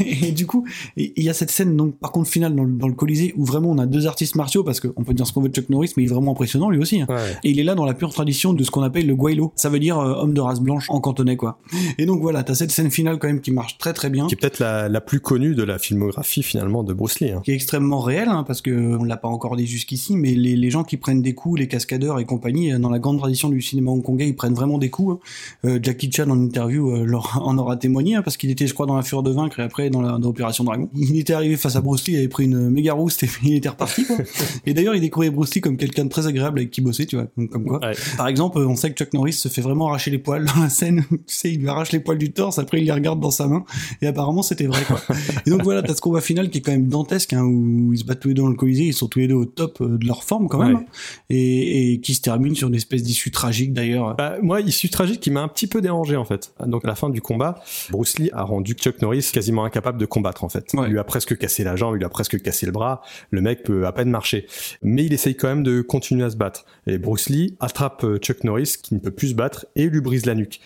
[LAUGHS] et, du coup, il y a cette scène donc par contre finale dans, dans, le Colisée où vraiment on a deux artistes martiaux parce qu'on peut dire ce qu'on veut de Chuck Norris, mais il est vraiment impressionnant lui aussi. Hein. Ouais. Et il est là dans la pure tradition de ce qu'on appelle le guaylo. Ça veut dire euh, homme de race blanche en cantonais quoi. Et donc voilà, t'as cette scène finale quand même qui marche très très bien. Qui est peut-être la, la plus connue de la filmographie finalement de Bruce Lee. Hein. Qui est extrêmement réel, hein, parce que on l'a pas encore dit jusqu'ici, mais les, les, gens qui prennent des coups, les cascadeurs et compagnie, dans la grande tradition du cinéma hongkongais, ils prennent vraiment des coups. Hein. Euh, Jackie Chan en interview euh, leur, [LAUGHS] en aura témoigné, parce qu'il était, je crois, dans la Fureur de vaincre et après dans l'Opération Dragon. Il était arrivé face à Bruce Lee, il avait pris une méga rousse et [LAUGHS] il était reparti. Quoi. [LAUGHS] et d'ailleurs, il découvrait Bruce Lee comme quelqu'un de très agréable avec qui bosser, tu vois, comme quoi. Ouais. Par exemple, on sait que Chuck Norris se fait vraiment arracher les poils dans la scène. tu sais, il lui arrache les poils du torse, après il les regarde dans sa main, et apparemment c'était vrai. Quoi. et donc voilà, t'as ce combat final qui est quand même dantesque hein, où ils se battent tous les deux dans le Colisée, ils sont tous les deux au top euh, de leur forme quand même, ouais. et, et, qui se termine sur une espèce d'issue tragique d'ailleurs. Bah, moi, issue tragique qui m'a un petit peu dérangé en fait. Donc à la fin du combat, Bruce Lee a rendu Chuck Norris quasiment incapable de combattre en fait. Ouais. Il lui a presque cassé la jambe, il lui a presque cassé le bras, le mec peut à peine marcher. Mais il essaye quand même de continuer à se battre. Et Bruce Lee attrape euh, Chuck Norris qui ne peut plus se battre et lui brise la nuque.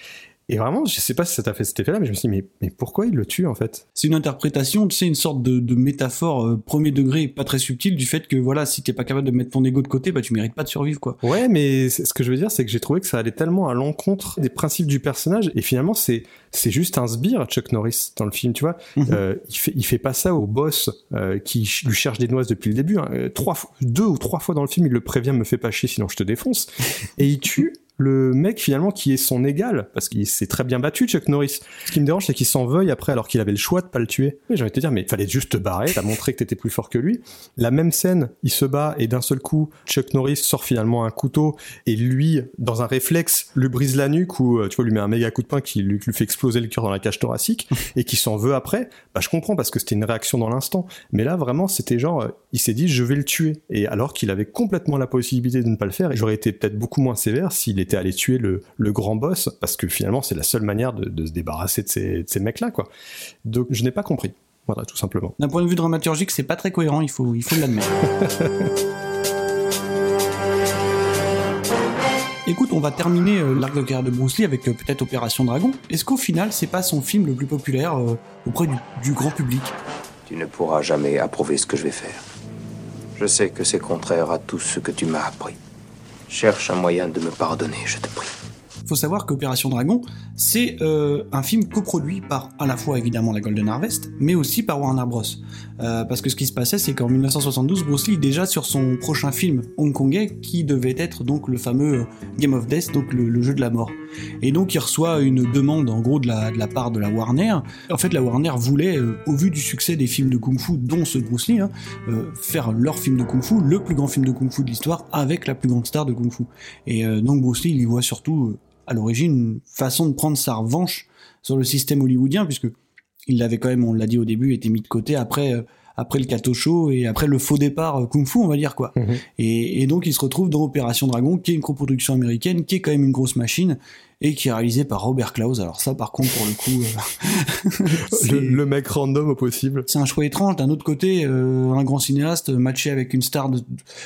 Et vraiment, je sais pas si ça t'a fait cet effet-là, mais je me suis dit, mais, mais pourquoi il le tue en fait? C'est une interprétation, tu sais, une sorte de, de métaphore euh, premier degré, pas très subtile, du fait que voilà, si t'es pas capable de mettre ton ego de côté, bah tu mérites pas de survivre, quoi. Ouais, mais ce que je veux dire, c'est que j'ai trouvé que ça allait tellement à l'encontre des principes du personnage, et finalement, c'est c'est juste un sbire, Chuck Norris, dans le film, tu vois. Mm -hmm. euh, il fait il fait pas ça au boss euh, qui lui cherche des noises depuis le début. Hein. Trois, deux ou trois fois dans le film, il le prévient, me fais pas chier, sinon je te défonce. et il tue le mec finalement qui est son égal, parce qu'il s'est très bien battu Chuck Norris. Ce qui me dérange, c'est qu'il s'en veuille après alors qu'il avait le choix de pas le tuer. Mais j'ai envie de te dire, mais il fallait juste te barrer, t'as montré que t'étais plus fort que lui. La même scène, il se bat et d'un seul coup, Chuck Norris sort finalement un couteau et lui, dans un réflexe, lui brise la nuque ou euh, tu vois, lui met un méga coup de poing qui lui, lui fait exploser le cœur dans la cage thoracique [LAUGHS] et qui s'en veut après. Bah je comprends parce que c'était une réaction dans l'instant. Mais là vraiment, c'était genre, euh, il s'est dit je vais le tuer et alors qu'il avait complètement la possibilité de ne pas le faire. Et j'aurais été peut-être beaucoup moins sévère s'il était allé tuer le, le grand boss, parce que finalement c'est la seule manière de, de se débarrasser de ces, de ces mecs-là, quoi. Donc je n'ai pas compris. Voilà, tout simplement. D'un point de vue dramaturgique, c'est pas très cohérent, il faut, il faut l'admettre. [LAUGHS] Écoute, on va terminer euh, l'arc de carrière de Bruce Lee avec euh, peut-être Opération Dragon. Est-ce qu'au final, c'est pas son film le plus populaire euh, auprès du, du grand public? Tu ne pourras jamais approuver ce que je vais faire. Je sais que c'est contraire à tout ce que tu m'as appris. Cherche un moyen de me pardonner, je te prie. Faut savoir qu'Opération Dragon, c'est euh, un film coproduit par à la fois évidemment la Golden Harvest, mais aussi par Warner Bros. Euh, parce que ce qui se passait, c'est qu'en 1972, Bruce Lee déjà sur son prochain film hongkongais, qui devait être donc le fameux euh, Game of Death, donc le, jeu de la mort. Et donc il reçoit une demande en gros de la, part de la Warner. En fait, la Warner voulait, au vu du succès des films de kung-fu, dont ce Bruce Lee, hein, faire leur film de kung-fu, le plus grand film de kung-fu de l'histoire, avec la plus grande star de kung-fu. Et euh, donc Bruce Lee, il y voit surtout à l'origine une façon de prendre sa revanche sur le système hollywoodien, puisque il l'avait quand même, on l'a dit au début, été mis de côté après. euh, après le Kato Show et après le faux départ euh, Kung Fu, on va dire quoi. Et, et donc il se retrouve dans Opération Dragon, qui est une coproduction américaine, qui est quand même une grosse machine et qui est réalisée par Robert Klaus. Alors ça, par contre, pour le coup, euh, [LAUGHS] Le, le mec random au possible. c'est un choix étrange. D'un autre côté, euh, un grand cinéaste matché avec une star, de...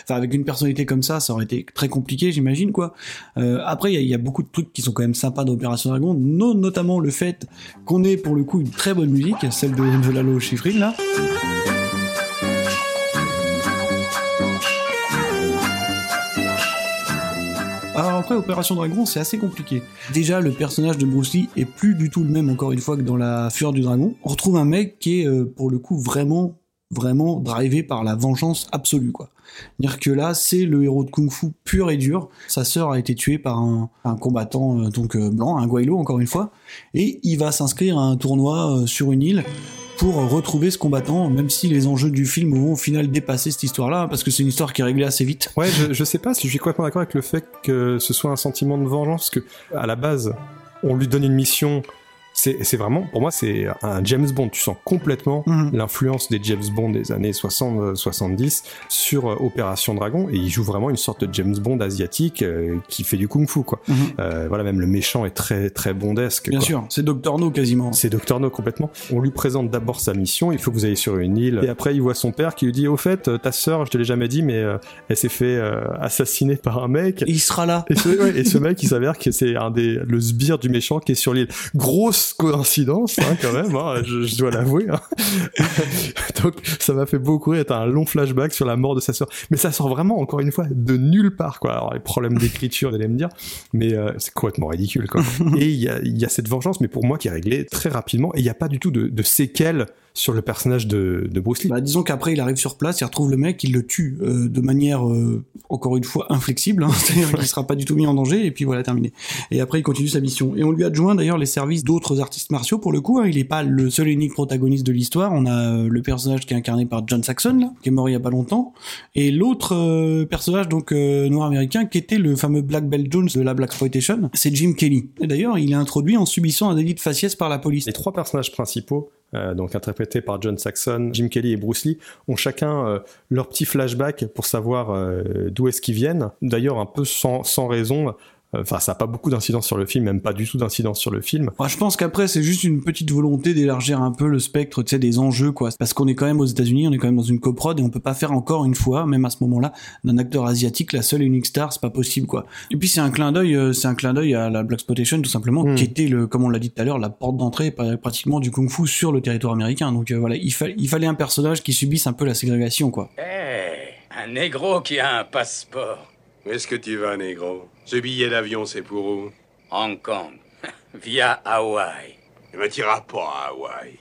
enfin avec une personnalité comme ça, ça aurait été très compliqué, j'imagine quoi. Euh, après, il y, a- il y a beaucoup de trucs qui sont quand même sympas d'Opération Dragon, no- notamment le fait qu'on ait pour le coup une très bonne musique, celle de, de Lalo Schifrin là. Alors après, Opération Dragon, c'est assez compliqué. Déjà, le personnage de Bruce Lee est plus du tout le même, encore une fois, que dans La Fureur du Dragon. On retrouve un mec qui est, euh, pour le coup, vraiment, vraiment drivé par la vengeance absolue, quoi. Dire que là, c'est le héros de Kung Fu pur et dur. Sa sœur a été tuée par un, combattant euh, donc euh, blanc, un Guaylo encore une fois, et il va s'inscrire à un tournoi sur une île pour retrouver ce combattant, même si les enjeux du film vont au final dépasser cette histoire-là, parce que c'est une histoire qui est réglée assez vite. Ouais, je, je sais pas si je suis complètement d'accord avec le fait que ce soit un sentiment de vengeance, parce que à la base, on lui donne une mission. C'est c'est vraiment, pour moi, c'est un James Bond. Tu sens complètement Mhm. l'influence des James Bond des années 60-70 sur euh, Opération Dragon, et il joue vraiment une sorte de James Bond asiatique euh, qui fait du kung-fu, quoi. Mhm. Euh, voilà, même le méchant est très très bondesque. Bien quoi. sûr, c'est Doctor No quasiment. C'est Docteur No complètement. On lui présente d'abord sa mission, il faut que vous ayez sur une île. Et après, il voit son père qui lui dit Au fait, euh, ta sœur, je te l'ai jamais dit, mais euh, elle s'est fait euh, assassiner par un mec. Et il sera là. Et ce, ouais, et ce mec, il s'avère que c'est un des le sbire du méchant qui est sur l'île. Grosse coïncidence, hein, quand même. hein, je, je dois l'avouer. hein. [LAUGHS] Donc, ça m'a fait beaucoup rire. Un long flashback sur la mort de sa sœur, mais ça sort vraiment, encore une fois, de nulle part, quoi. Alors, les problèmes d'écriture, vous allez me dire, mais euh, c'est complètement ridicule, quoi. [LAUGHS] et il y a, il y a cette vengeance, mais pour moi, qui est réglée très rapidement. Et il n'y a pas du tout de, de séquelles sur le personnage de, de Bruce Lee. Bah, disons qu'après il arrive sur place, il retrouve le mec, il le tue euh, de manière euh, encore une fois inflexible, hein, [LAUGHS] c'est-à-dire qu'il sera pas du tout mis en danger et puis voilà terminé. Et après il continue sa mission. Et on lui adjoint d'ailleurs les services d'autres artistes martiaux pour le coup. hein, il est pas le seul et unique protagoniste de l'histoire. On a euh, le personnage qui est incarné par John Saxon là, qui est mort il y a pas longtemps, et l'autre euh, personnage donc euh, noir américain qui était le fameux Black Belt Jones de la Black Exploitation, c'est Jim Kelly. Et d'ailleurs il est introduit en subissant un délit de faciès par la police. Les trois personnages principaux, euh, donc interprétés par John Saxon, Jim Kelly et Bruce Lee, ont chacun euh, leur petit flashback pour savoir euh, d'où est-ce qu'ils viennent. D'ailleurs, un peu sans, sans raison. Enfin, ça n'a pas beaucoup d'incidence sur le film, même pas du tout d'incidence sur le film. Moi, je pense qu'après, c'est juste une petite volonté d'élargir un peu le spectre, tu sais, des enjeux, quoi. Parce qu'on est quand même aux États-Unis, on est quand même dans une coprod et on peut pas faire encore une fois, même à ce moment-là, d'un acteur asiatique la seule et unique star, c'est pas possible, quoi. Et puis c'est un clin d'œil, euh, c'est un clin d'œil à la Black Spotation, tout simplement, Mm. qui était le, comme on l'a dit tout à l'heure, la porte d'entrée pratiquement du kung-fu sur le territoire américain. Donc euh, voilà, il, fa- il fallait un personnage qui subisse un peu la ségrégation, quoi. Eh, un négro qui a un passeport. Où est-ce que tu vas, négro? Ce billet d'avion, c'est pour où Hong Kong. [LAUGHS] Via Hawaï. Tu me tireras pas à Hawaï.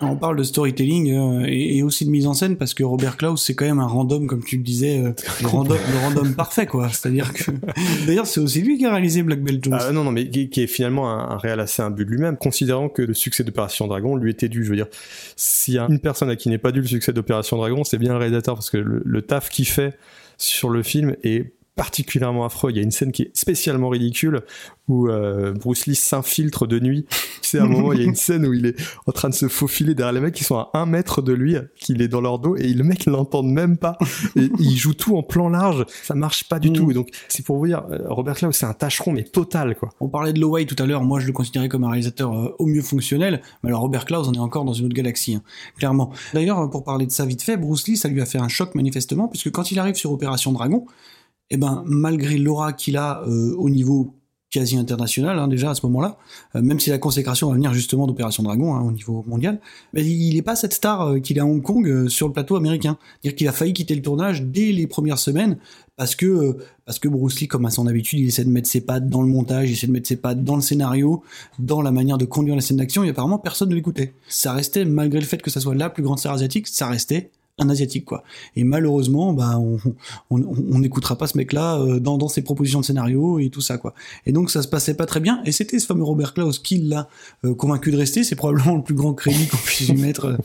On parle de storytelling euh, et, et aussi de mise en scène parce que Robert Klaus c'est quand même un random comme tu le disais, euh, [LAUGHS] le, random, le random parfait quoi. C'est-à-dire que [LAUGHS] d'ailleurs c'est aussi lui qui a réalisé Black Belt Jones. Ah, non, non, mais qui, qui est finalement un, un réel assez imbu de lui-même, considérant que le succès d'Opération Dragon lui était dû. Je veux dire, s'il y a une personne à qui n'est pas dû le succès d'Opération Dragon, c'est bien le réalisateur parce que le, le taf qu'il fait sur le film est particulièrement affreux. Il y a une scène qui est spécialement ridicule où euh, Bruce Lee s'infiltre de nuit. Tu sais, à un moment, il y a une scène où il est en train de se faufiler derrière les mecs qui sont à un mètre de lui, qu'il est dans leur dos, et le mec l'entend même pas. Et il joue tout en plan large. Ça marche pas du tout. Et donc, c'est pour vous dire, euh, Robert Klaus, c'est un tâcheron, mais total, quoi. On parlait de Lowey tout à l'heure. Moi, je le considérais comme un réalisateur euh, au mieux fonctionnel. Mais alors, Robert Klaus, on est encore dans une autre galaxie, hein, clairement. D'ailleurs, pour parler de ça vite fait, Bruce Lee, ça lui a fait un choc manifestement, puisque quand il arrive sur Opération Dragon, eh ben, malgré l'aura qu'il a euh, au niveau quasi international hein, déjà à ce moment-là, euh, même si la consécration va venir justement d'Opération Dragon hein, au niveau mondial, il n'est pas cette star euh, qu'il a à Hong Kong sur le plateau américain. C'est-à-dire qu'il a failli quitter le tournage dès les premières semaines parce que parce que Bruce Lee, comme à son habitude, il essaie de mettre ses pattes dans le montage, il essaie de mettre ses pattes dans le scénario, dans la manière de conduire la scène d'action, et apparemment personne ne l'écoutait. Ça restait, malgré le fait que ça soit la plus grande star asiatique, ça restait un asiatique quoi. Et malheureusement, bah on on on n'écoutera pas ce mec-là euh, dans dans ses propositions de scénario et tout ça quoi. Et donc ça se passait pas très bien. Et c'était ce fameux Robert Klaus qui l'a euh, convaincu de rester. C'est probablement le plus grand crédit qu'on puisse lui mettre. Euh,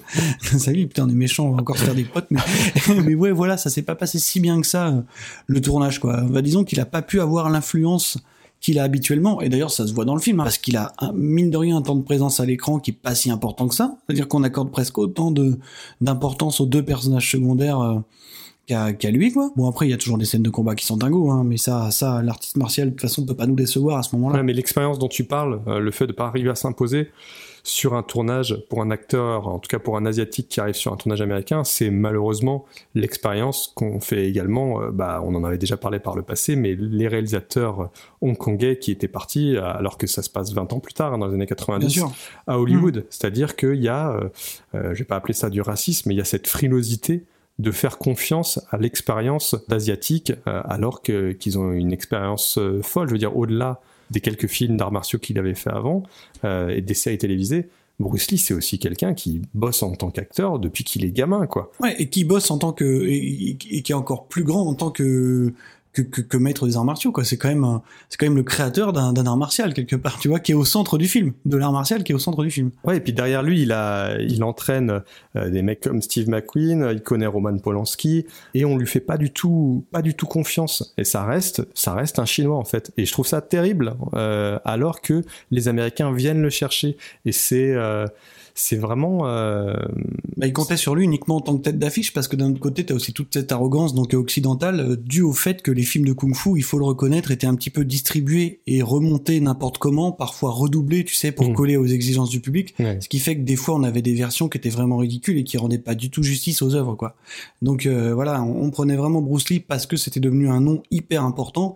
[LAUGHS] Salut, putain, on est méchant, on va encore se faire des potes. Mais [LAUGHS] mais ouais, voilà, ça s'est pas passé si bien que ça euh, le tournage quoi. Bah, disons qu'il a pas pu avoir l'influence qu'il a habituellement, et d'ailleurs ça se voit dans le film, hein, parce qu'il a mine de rien un temps de présence à l'écran qui est pas si important que ça, c'est-à-dire qu'on accorde presque autant d'importance aux deux personnages secondaires euh, qu'à qu'à lui quoi. Bon après il y a toujours des scènes de combat qui sont dingos, hein, mais ça ça l'artiste martial de toute façon peut pas nous décevoir à ce moment-là. Ouais, mais l'expérience dont tu parles, euh, le fait de pas arriver à s'imposer sur un tournage pour un acteur, en tout cas pour un asiatique qui arrive sur un tournage américain, c'est malheureusement l'expérience qu'on fait également. euh, bah, on en avait déjà parlé par le passé, mais les réalisateurs hongkongais qui étaient partis, euh, alors que ça se passe 20 ans plus tard, hein, dans les années 90, Bien sûr. à Hollywood. C'est-à-dire qu'il y a, euh, euh, je vais pas appeler ça du racisme, mais il y a cette frilosité de faire confiance à l'expérience d'asiatique euh, alors que qu'ils ont une expérience euh, folle. Je veux dire, au-delà des quelques films d'arts martiaux qu'il avait fait avant euh, et des séries télévisées, Bruce Lee c'est aussi quelqu'un qui bosse en tant qu'acteur depuis qu'il est gamin, quoi. Ouais, et qui bosse en tant que et, qui est encore plus grand en tant que que, que, que maître des arts martiaux quoi. C'est quand même un- c'est quand même le créateur d'un d'un art martial quelque part, tu vois, qui est au centre du film, de l'art martial qui est au centre du film. Ouais, et puis derrière lui, il a, il entraîne euh, des mecs comme Steve McQueen, il connaît Roman Polanski, et on lui fait pas du tout, pas du tout confiance. Et ça reste, ça reste un Chinois en fait. Et je trouve ça terrible, euh, alors que les Américains viennent le chercher. Et c'est, euh, c'est vraiment. euh, Bah, il comptait sur lui uniquement en tant que tête d'affiche parce que d'un autre côté, t'as aussi toute cette arrogance donc occidentale euh, due au fait que les films de kung-fu, il faut le reconnaître, étaient un petit peu distribués et remontés n'importe comment, parfois redoublés, tu sais, pour Mhm. coller aux exigences du public. Ouais. Ce qui fait que des fois, on avait des versions qui étaient vraiment ridicules et qui rendaient pas du tout justice aux œuvres, quoi. Donc euh, voilà, on, on prenait vraiment Bruce Lee parce que c'était devenu un nom hyper important.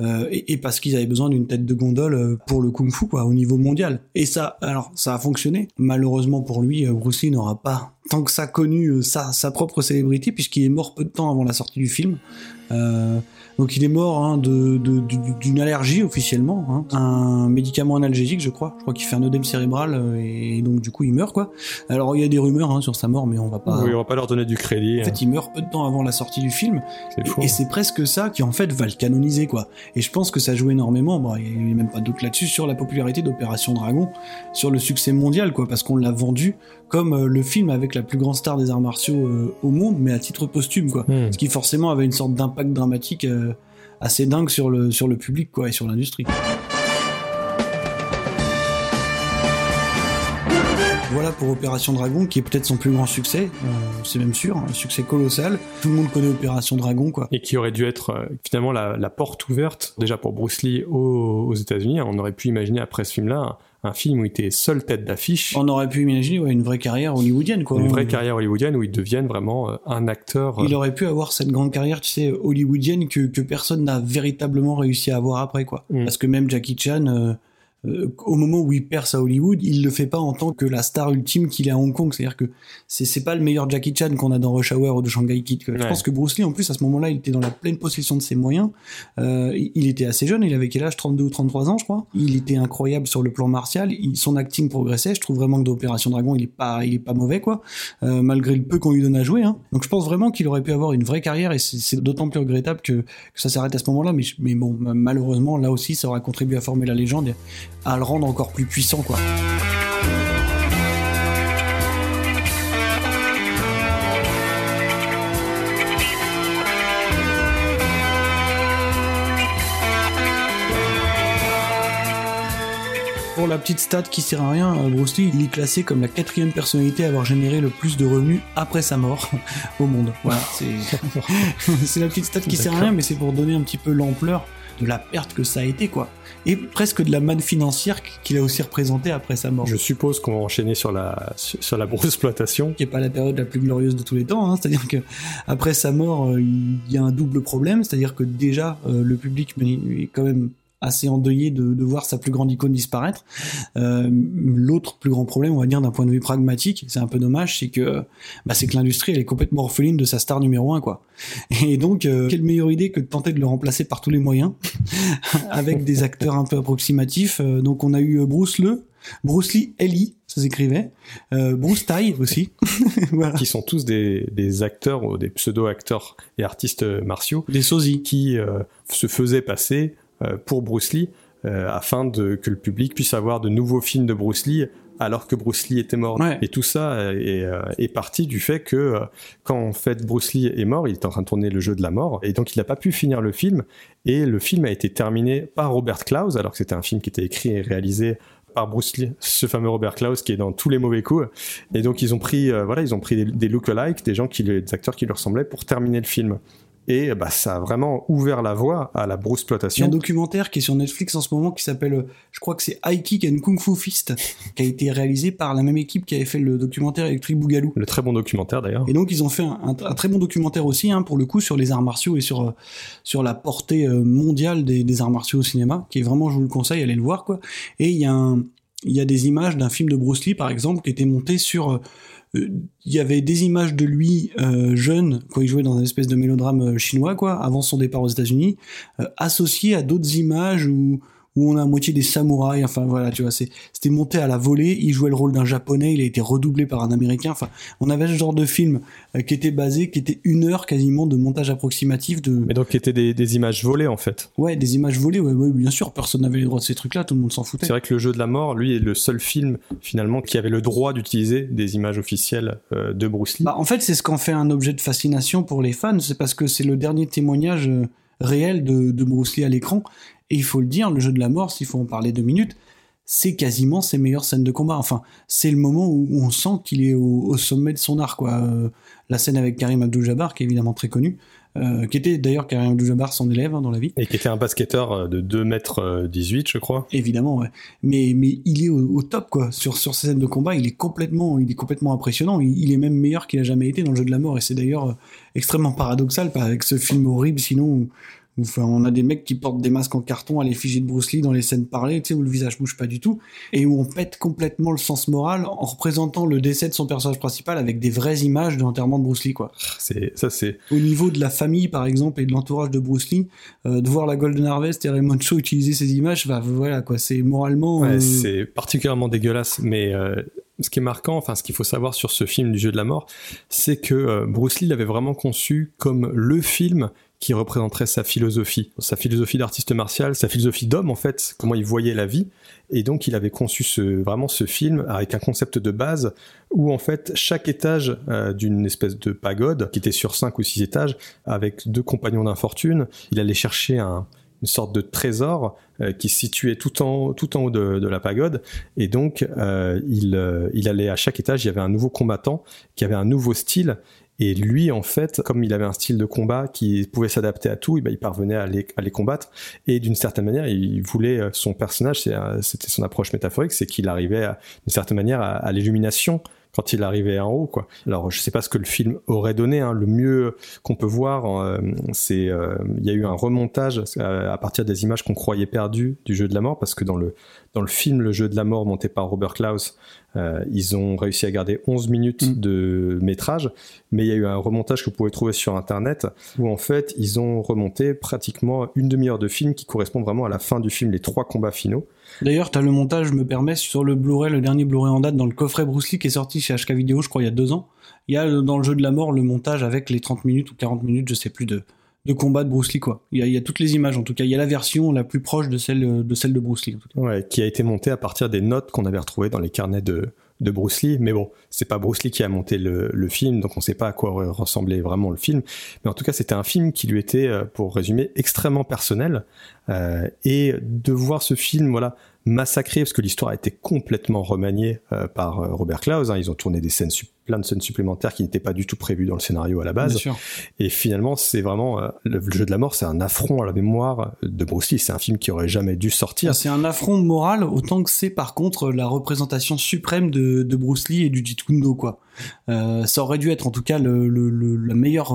Euh, et, parce qu'ils avaient besoin d'une tête de gondole euh, pour le kung-fu quoi au niveau mondial. Et ça alors ça a fonctionné. Malheureusement pour lui euh, Bruce n'aura pas tant que ça connu sa, propre célébrité puisqu'il est mort peu de temps avant la sortie du film donc il est mort hein, de, de- du- d'une allergie officiellement, hein. un médicament analgésique je crois. Je crois qu'il fait un œdème cérébral euh, et donc du coup il meurt quoi. Alors il y a des rumeurs hein, sur sa mort mais on va pas. oui, on va pas leur donner du crédit. En fait, il meurt peu de temps avant la sortie du film. C'est fou. Et, et c'est presque ça qui, en fait, va le canoniser, quoi. Et je pense que ça joue énormément, bon, il n'y a même pas de doute là-dessus, sur la popularité d'Opération Dragon, sur le succès mondial, quoi, parce qu'on l'a vendu comme euh, le film avec la plus grande star des arts martiaux euh, au monde, mais à titre posthume, quoi. Hmm. Ce qui, forcément, avait une sorte d'impact dramatique euh, assez dingue sur le, sur le public, quoi, et sur l'industrie. Voilà pour Opération Dragon, qui est peut-être son plus grand succès, euh, c'est même sûr, un succès colossal. Tout le monde connaît Opération Dragon, quoi. et qui aurait dû être euh, finalement la, la porte ouverte déjà pour Bruce Lee aux, aux États-Unis. On aurait pu imaginer après ce film-là un, film où il était seul tête d'affiche, On aurait pu imaginer ouais, une vraie carrière hollywoodienne, quoi. une vraie carrière hollywoodienne où il devienne vraiment euh, un acteur. euh, Il aurait pu avoir cette grande carrière, tu sais, hollywoodienne que, que personne n'a véritablement réussi à avoir après, quoi. Mm. Parce que même Jackie Chan, euh, euh, au moment où il perce à Hollywood, il le fait pas en tant que la star ultime qu'il est à Hong Kong. C'est-à-dire que c'est c'est pas le meilleur Jackie Chan qu'on a dans Rush Hour ou de Shanghai Kid. Je Ouais. pense que Bruce Lee, en plus, à ce moment-là, il était dans la pleine possession de ses moyens. Euh, il était assez jeune, il avait quel âge? 32 ou 33 ans, je crois. Il était incroyable sur le plan martial. Il- son acting progressait. Je trouve vraiment que dans Opération Dragon, il est pas, il est pas mauvais, quoi. Euh, malgré le peu qu'on lui donne à jouer. Hein. Donc je pense vraiment qu'il aurait pu avoir une vraie carrière et c'est d'autant plus regrettable que, que ça s'arrête à ce moment-là. Mais, mais bon, malheureusement, là aussi, ça aurait contribué à former la légende à le rendre encore plus puissant, quoi. Pour la petite stat qui sert à rien, Bruce Lee, il est classé comme la quatrième personnalité à avoir généré le plus de revenus après sa mort [LAUGHS] au monde. Voilà, [LAUGHS] c'est [LAUGHS] c'est la petite stat qui sert à rien, mais c'est pour donner un petit peu l'ampleur de la perte que ça a été, quoi. Et presque de la manne financière qu'il a aussi représentée après sa mort. Je suppose qu'on va enchaîner sur la, sur la grosse exploitation. Qui est pas la période la plus glorieuse de tous les temps, hein. c'est-à-dire que après sa mort, euh, il y a un double problème, c'est-à-dire que déjà euh, le public est quand même assez endeuillé de, de voir sa plus grande icône disparaître. Euh, L'autre plus grand problème, on va dire d'un point de vue pragmatique, c'est un peu dommage, c'est que bah, c'est que l'industrie elle est complètement orpheline de sa star numéro un quoi. Et donc euh, quelle meilleure idée que de tenter de le remplacer par tous les moyens [LAUGHS] avec des acteurs un peu approximatifs. Euh, donc on a eu Bruce Le, Bruce Lee, Ellie, ça s'écrivait, euh, Bruce Tai aussi. [LAUGHS] voilà. Qui sont tous des, des acteurs ou des pseudo-acteurs et artistes martiaux. Des sosies. Qui euh, se faisaient passer pour Bruce Lee euh, afin de, que le public puisse avoir de nouveaux films de Bruce Lee alors que Bruce Lee était mort. Ouais. Et tout ça euh, est, euh, est parti du fait que euh, quand en fait Bruce Lee est mort, il était en train de tourner le jeu de la mort et donc il n'a pas pu finir le film et le film a été terminé par Robert Klaus alors que c'était un film qui était écrit et réalisé par Bruce Lee, ce fameux Robert Klaus qui est dans tous les mauvais coups. Et donc ils ont pris, euh, voilà, ils ont pris des, des look-alike, des gens qui, lui- des acteurs qui lui ressemblaient pour terminer le film. Et bah, ça a vraiment ouvert la voie à la Il y a un documentaire qui est sur Netflix en ce moment qui s'appelle, je crois que c'est High Kick and Kung Fu Fist, qui a été réalisé par la même équipe qui avait fait le documentaire Electric Boogaloo. Le très bon documentaire d'ailleurs. Et donc ils ont fait un, un- un très bon documentaire aussi, hein, pour le coup, sur les arts martiaux et sur euh, sur la portée euh, mondiale des, des arts martiaux au cinéma, qui est vraiment, je vous le conseille, allez le voir quoi. Et il y a un, il y a des images d'un film de Bruce Lee par exemple qui étaient montées sur euh, il y avait des images de lui euh, jeune quand il jouait dans une espèce de mélodrame euh, chinois quoi avant son départ aux États-Unis euh, associées à d'autres images où où on a à moitié des samouraïs enfin voilà tu vois c'était monté à la volée il jouait le rôle d'un japonais il a été redoublé par un américain enfin on avait ce genre de film euh, qui était basé qui était une heure quasiment de montage approximatif de Mais donc qui étaient des, des images volées en fait. ouais des images volées ouais, ouais bien sûr personne n'avait les droits de ces trucs là tout le monde s'en foutait C'est vrai que le jeu de la mort, lui, est le seul film finalement qui avait le droit d'utiliser des images officielles euh, de Bruce Lee. Bah, en fait, c'est ce qu'en fait un objet de fascination pour les fans, c'est parce que c'est le dernier témoignage euh, réel de, de Bruce Lee à l'écran. Et il faut le dire, le jeu de la mort, s'il faut en parler deux minutes, c'est quasiment ses meilleures scènes de combat. Enfin, c'est le moment où on sent qu'il est au, au sommet de son art, quoi. Euh, la scène avec Karim Abdul-Jabbar, qui est évidemment très connu, euh, qui était d'ailleurs Karim Abdul-Jabbar son élève hein, dans la vie. Et qui était un basketteur euh, de 2 mètres 18, je crois. Évidemment, ouais. Mais, mais il est au, au top, quoi. Sur, sur ces scènes de combat, il est complètement, il est complètement impressionnant. Il, il est même meilleur qu'il a jamais été dans le jeu de la mort. Et c'est d'ailleurs extrêmement paradoxal, avec ce film horrible, sinon, où, enfin, on a des mecs qui portent des masques en carton à l'effigie de Bruce Lee dans les scènes parlées, tu sais, où le visage bouge pas du tout, et où on pète complètement le sens moral en représentant le décès de son personnage principal avec des vraies images de l'enterrement de Bruce Lee, quoi. C'est, ça, c'est. Au niveau de la famille, par exemple, et de l'entourage de Bruce Lee, euh, de voir la Golden Harvest et Raymond Shaw utiliser ces images, bah, voilà, quoi, c'est moralement. Ouais, euh, c'est particulièrement dégueulasse, mais euh, ce qui est marquant, enfin ce qu'il faut savoir sur ce film du jeu de la mort, c'est que Bruce Lee l'avait vraiment conçu comme le film qui représenterait sa philosophie, sa philosophie d'artiste martial, sa philosophie d'homme en fait, comment il voyait la vie. Et donc il avait conçu ce, vraiment ce film avec un concept de base où en fait chaque étage euh, d'une espèce de pagode qui était sur cinq ou six étages avec deux compagnons d'infortune, il allait chercher un, une sorte de trésor euh, qui se situait tout en, tout en haut de, la pagode. Et donc, euh, il, il allait à chaque étage, il y avait un nouveau combattant qui avait un nouveau style. Et lui, en fait, comme il avait un style de combat qui pouvait s'adapter à tout, et ben, il parvenait à les, combattre. Et d'une certaine manière, il voulait son personnage, euh, c'était son approche métaphorique, c'est qu'il arrivait d'une certaine manière à, à l'illumination quand il arrivait en haut, quoi. Alors, je sais pas ce que le film aurait donné. Hein. Le mieux qu'on peut voir, euh, c'est euh, il y a eu un remontage à, à partir des images qu'on croyait perdues du jeu de la mort, parce que dans le dans le film Le jeu de la mort monté par Robert Klaus, euh, ils ont réussi à garder 11 minutes Mm. de métrage, mais il y a eu un remontage que vous pouvez trouver sur internet où en fait ils ont remonté pratiquement une demi-heure de film qui correspond vraiment à la fin du film, les trois combats finaux. D'ailleurs, t'as le montage, je me permets, sur le Blu-ray, le dernier Blu-ray en date, dans le coffret Bruce Lee qui est sorti chez HK Vidéo, je crois, il y a deux ans. Il y a dans le jeu de la mort le montage avec les 30 minutes ou 40 minutes, je sais plus, de, de combat de Bruce Lee, quoi. Il y, a, y a toutes les images, en tout cas. Il y a la version la plus proche de celle de, celle de Bruce Lee. en tout cas. Ouais, qui a été monté à partir des notes qu'on avait retrouvées dans les carnets de, de Bruce Lee. Mais bon, c'est pas Bruce Lee qui a monté le, le film, donc on sait pas à quoi ressemblé vraiment le film. Mais en tout cas, c'était un film qui lui était, euh, pour résumer, extrêmement personnel. Euh, et de voir ce film, voilà, massacré, parce que l'histoire a été complètement remaniée euh, par euh, Robert Klaus. hein. Ils ont tourné des scènes, plein de scènes supplémentaires qui n'étaient pas du tout prévues dans le scénario à la base. Et finalement, c'est vraiment euh, le, jeu de la mort, c'est un affront à la mémoire de Bruce Lee. C'est un film qui aurait jamais dû sortir. C'est un affront moral autant que c'est par contre la représentation suprême de, de Bruce Lee et du Jeet Kune Do quoi. Euh, ça aurait dû être en tout cas le, le, le, la meilleure,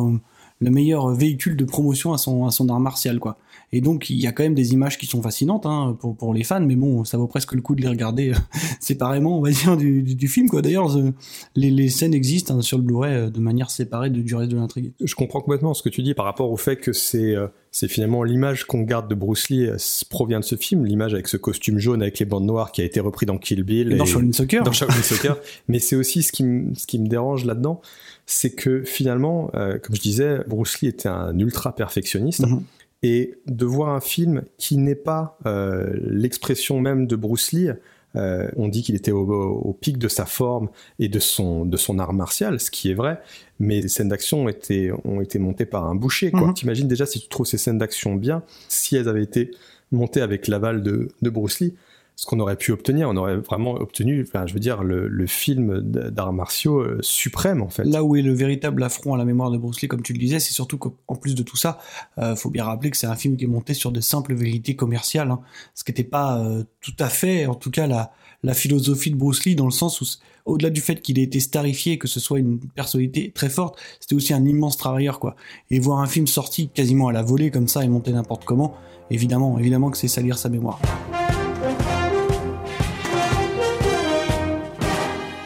le meilleur véhicule de promotion à son, à son art martial quoi. Et donc il y a quand même des images qui sont fascinantes hein, pour, pour les fans, mais bon ça vaut presque le coup de les regarder euh, [LAUGHS] séparément on va dire du, du, film quoi. D'ailleurs les, les scènes existent hein, sur le Blu-ray euh, de manière séparée de, du reste de l'intrigue. Je comprends complètement ce que tu dis par rapport au fait que c'est euh, c'est finalement l'image qu'on garde de Bruce Lee euh, provient de ce film, l'image avec ce costume jaune avec les bandes noires qui a été repris dans Kill Bill Et dans Shaolin Soccer. Dans Shaolin Soccer. [LAUGHS] Mais c'est aussi ce qui, me- ce qui me dérange là-dedans, c'est que finalement, euh, comme je disais, Bruce Lee était un ultra perfectionniste. Mhm. Et de voir un film qui n'est pas euh, l'expression même de Bruce Lee, euh, on dit qu'il était au, au pic de sa forme et de son, de son art martial, ce qui est vrai, mais les scènes d'action ont été, ont été montées par un boucher. quoi. Mhm. T'imagines déjà si tu trouves ces scènes d'action bien, si elles avaient été montées avec l'aval de, de Bruce Lee, ce qu'on aurait pu obtenir, on aurait vraiment obtenu, enfin, je veux dire, le, film d'arts martiaux euh, suprême, en fait. Là où est le véritable affront à la mémoire de Bruce Lee, comme tu le disais, c'est surtout qu'en plus de tout ça, euh, faut bien rappeler que c'est un film qui est monté sur de simples vérités commerciales, hein, ce qui n'était pas euh, tout à fait, en tout cas, la, la philosophie de Bruce Lee, dans le sens où, au-delà du fait qu'il ait été starifié, que ce soit une personnalité très forte, c'était aussi un immense travailleur, quoi. Et voir un film sorti quasiment à la volée comme ça et monté n'importe comment, évidemment, évidemment que c'est salir sa mémoire.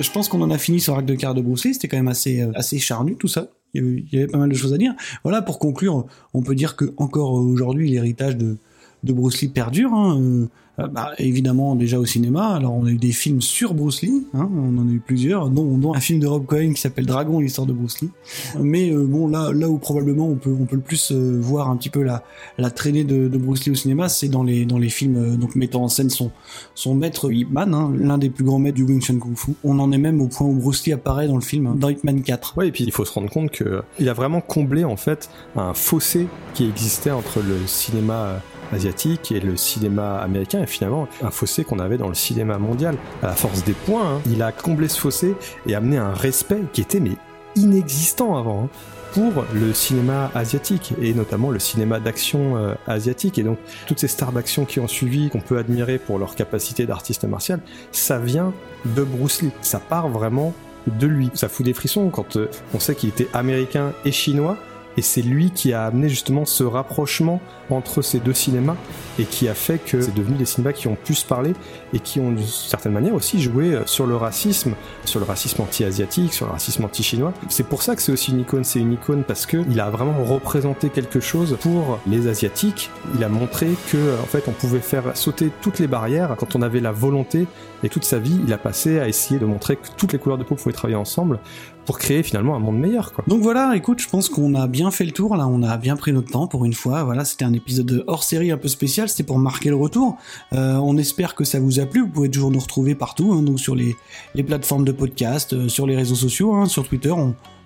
Je pense qu'on en a fini sur l'arc de quart de Bruce Lee. C'était quand même assez, euh, charnu tout ça. Il y, avait, pas mal de choses à dire. Voilà, pour conclure, on peut dire que encore aujourd'hui, l'héritage de, de Bruce Lee perdure. hein. Euh, bah, évidemment, déjà au cinéma. Alors, on a eu des films sur Bruce Lee. hein, on en a eu plusieurs, dont, un film de Rob Cohen qui s'appelle Dragon, l'histoire de Bruce Lee. Mais euh, bon, là, là où probablement on peut, on peut le plus euh, voir un petit peu la, la traînée de, Bruce Lee au cinéma, c'est dans les, dans les films donc mettant en scène son, son maître Ip Man, hein, l'un des plus grands maîtres du Wing Chun Kung Fu. On en est même au point où Bruce Lee apparaît dans le film, hein, dans Ip Man 4. Ouais, et puis il faut se rendre compte que il a vraiment comblé en fait un fossé qui existait entre le cinéma asiatique et le cinéma américain et finalement un fossé qu'on avait dans le cinéma mondial. À la force des points, hein, il a comblé ce fossé et amené un respect qui était mais inexistant avant. hein, pour le cinéma asiatique et notamment le cinéma d'action euh, asiatique et donc toutes ces stars d'action qui ont suivi qu'on peut admirer pour leur capacité d'artiste martial ça vient de Bruce Lee ça part vraiment de lui. Ça fout des frissons quand euh, on sait qu'il était américain et chinois, et c'est lui qui a amené justement ce rapprochement entre ces deux cinémas, et qui a fait que c'est devenu des cinémas qui ont pu se parler, et qui ont d'une certaine manière aussi joué euh, sur le racisme, sur le racisme anti-asiatique, sur le racisme anti-chinois. C'est pour ça que c'est aussi une icône, c'est une icône parce que il a vraiment représenté quelque chose pour les asiatiques. Il a montré que euh, en fait on pouvait faire sauter toutes les barrières quand on avait la volonté et toute sa vie, il a passé à essayer de montrer que toutes les couleurs de peau pouvaient travailler ensemble pour créer finalement un monde meilleur. Quoi. Donc voilà, écoute, je pense qu'on a bien fait le tour, là, on a bien pris notre temps pour une fois. Voilà, c'était un épisode hors série un peu spécial, c'était pour marquer le retour. Euh, on espère que ça vous a plu, vous pouvez toujours nous retrouver partout, hein, donc sur les, les plateformes de podcast, euh, sur les réseaux sociaux, hein, sur Twitter,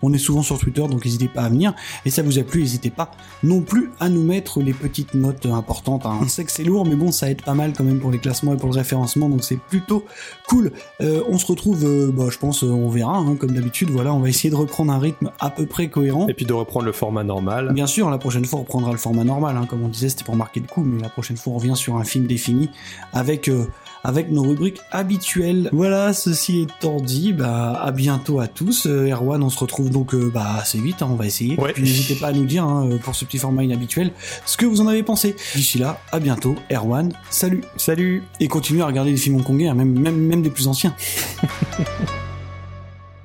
on, est souvent sur Twitter, donc n'hésitez pas à venir. Et ça vous a plu, n'hésitez pas non plus à nous mettre les petites notes importantes. Hein. On sait que c'est lourd, mais bon, ça aide pas mal quand même pour les classements et pour le référencement, donc c'est plutôt cool. Euh, on se retrouve, bah, je pense, on verra, comme d'habitude. Voilà, on va essayer de reprendre un rythme à peu près cohérent. Et puis de reprendre le format normal. Bien sûr, la prochaine fois on reprendra le format normal, hein, comme on disait, c'était pour marquer le coup, mais la prochaine fois on revient sur un film défini avec euh, avec nos rubriques habituelles. Voilà, ceci étant dit, bah à bientôt à tous. Euh, Erwan, on se retrouve donc euh, bah assez vite, hein, on va essayer. Ouais. Puis n'hésitez pas à nous dire hein, pour ce petit format inhabituel ce que vous en avez pensé. D'ici là, à bientôt. Erwan, salut. Salut. Et continuez à regarder des films hongkongais, même, même, même des plus anciens. [LAUGHS]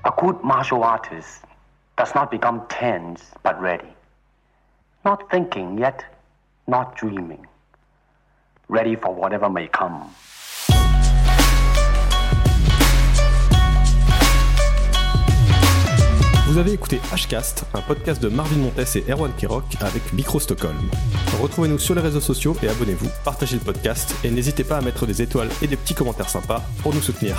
A good martial artist does not become tense but ready. Not thinking yet, not dreaming. Ready for whatever may come. Vous avez écouté Hcast, un podcast de Marvin Montes et Erwan Kirok avec Micro Stockholm. Retrouvez-nous sur les réseaux sociaux et abonnez-vous, partagez le podcast et n'hésitez pas à mettre des étoiles et des petits commentaires sympas pour nous soutenir.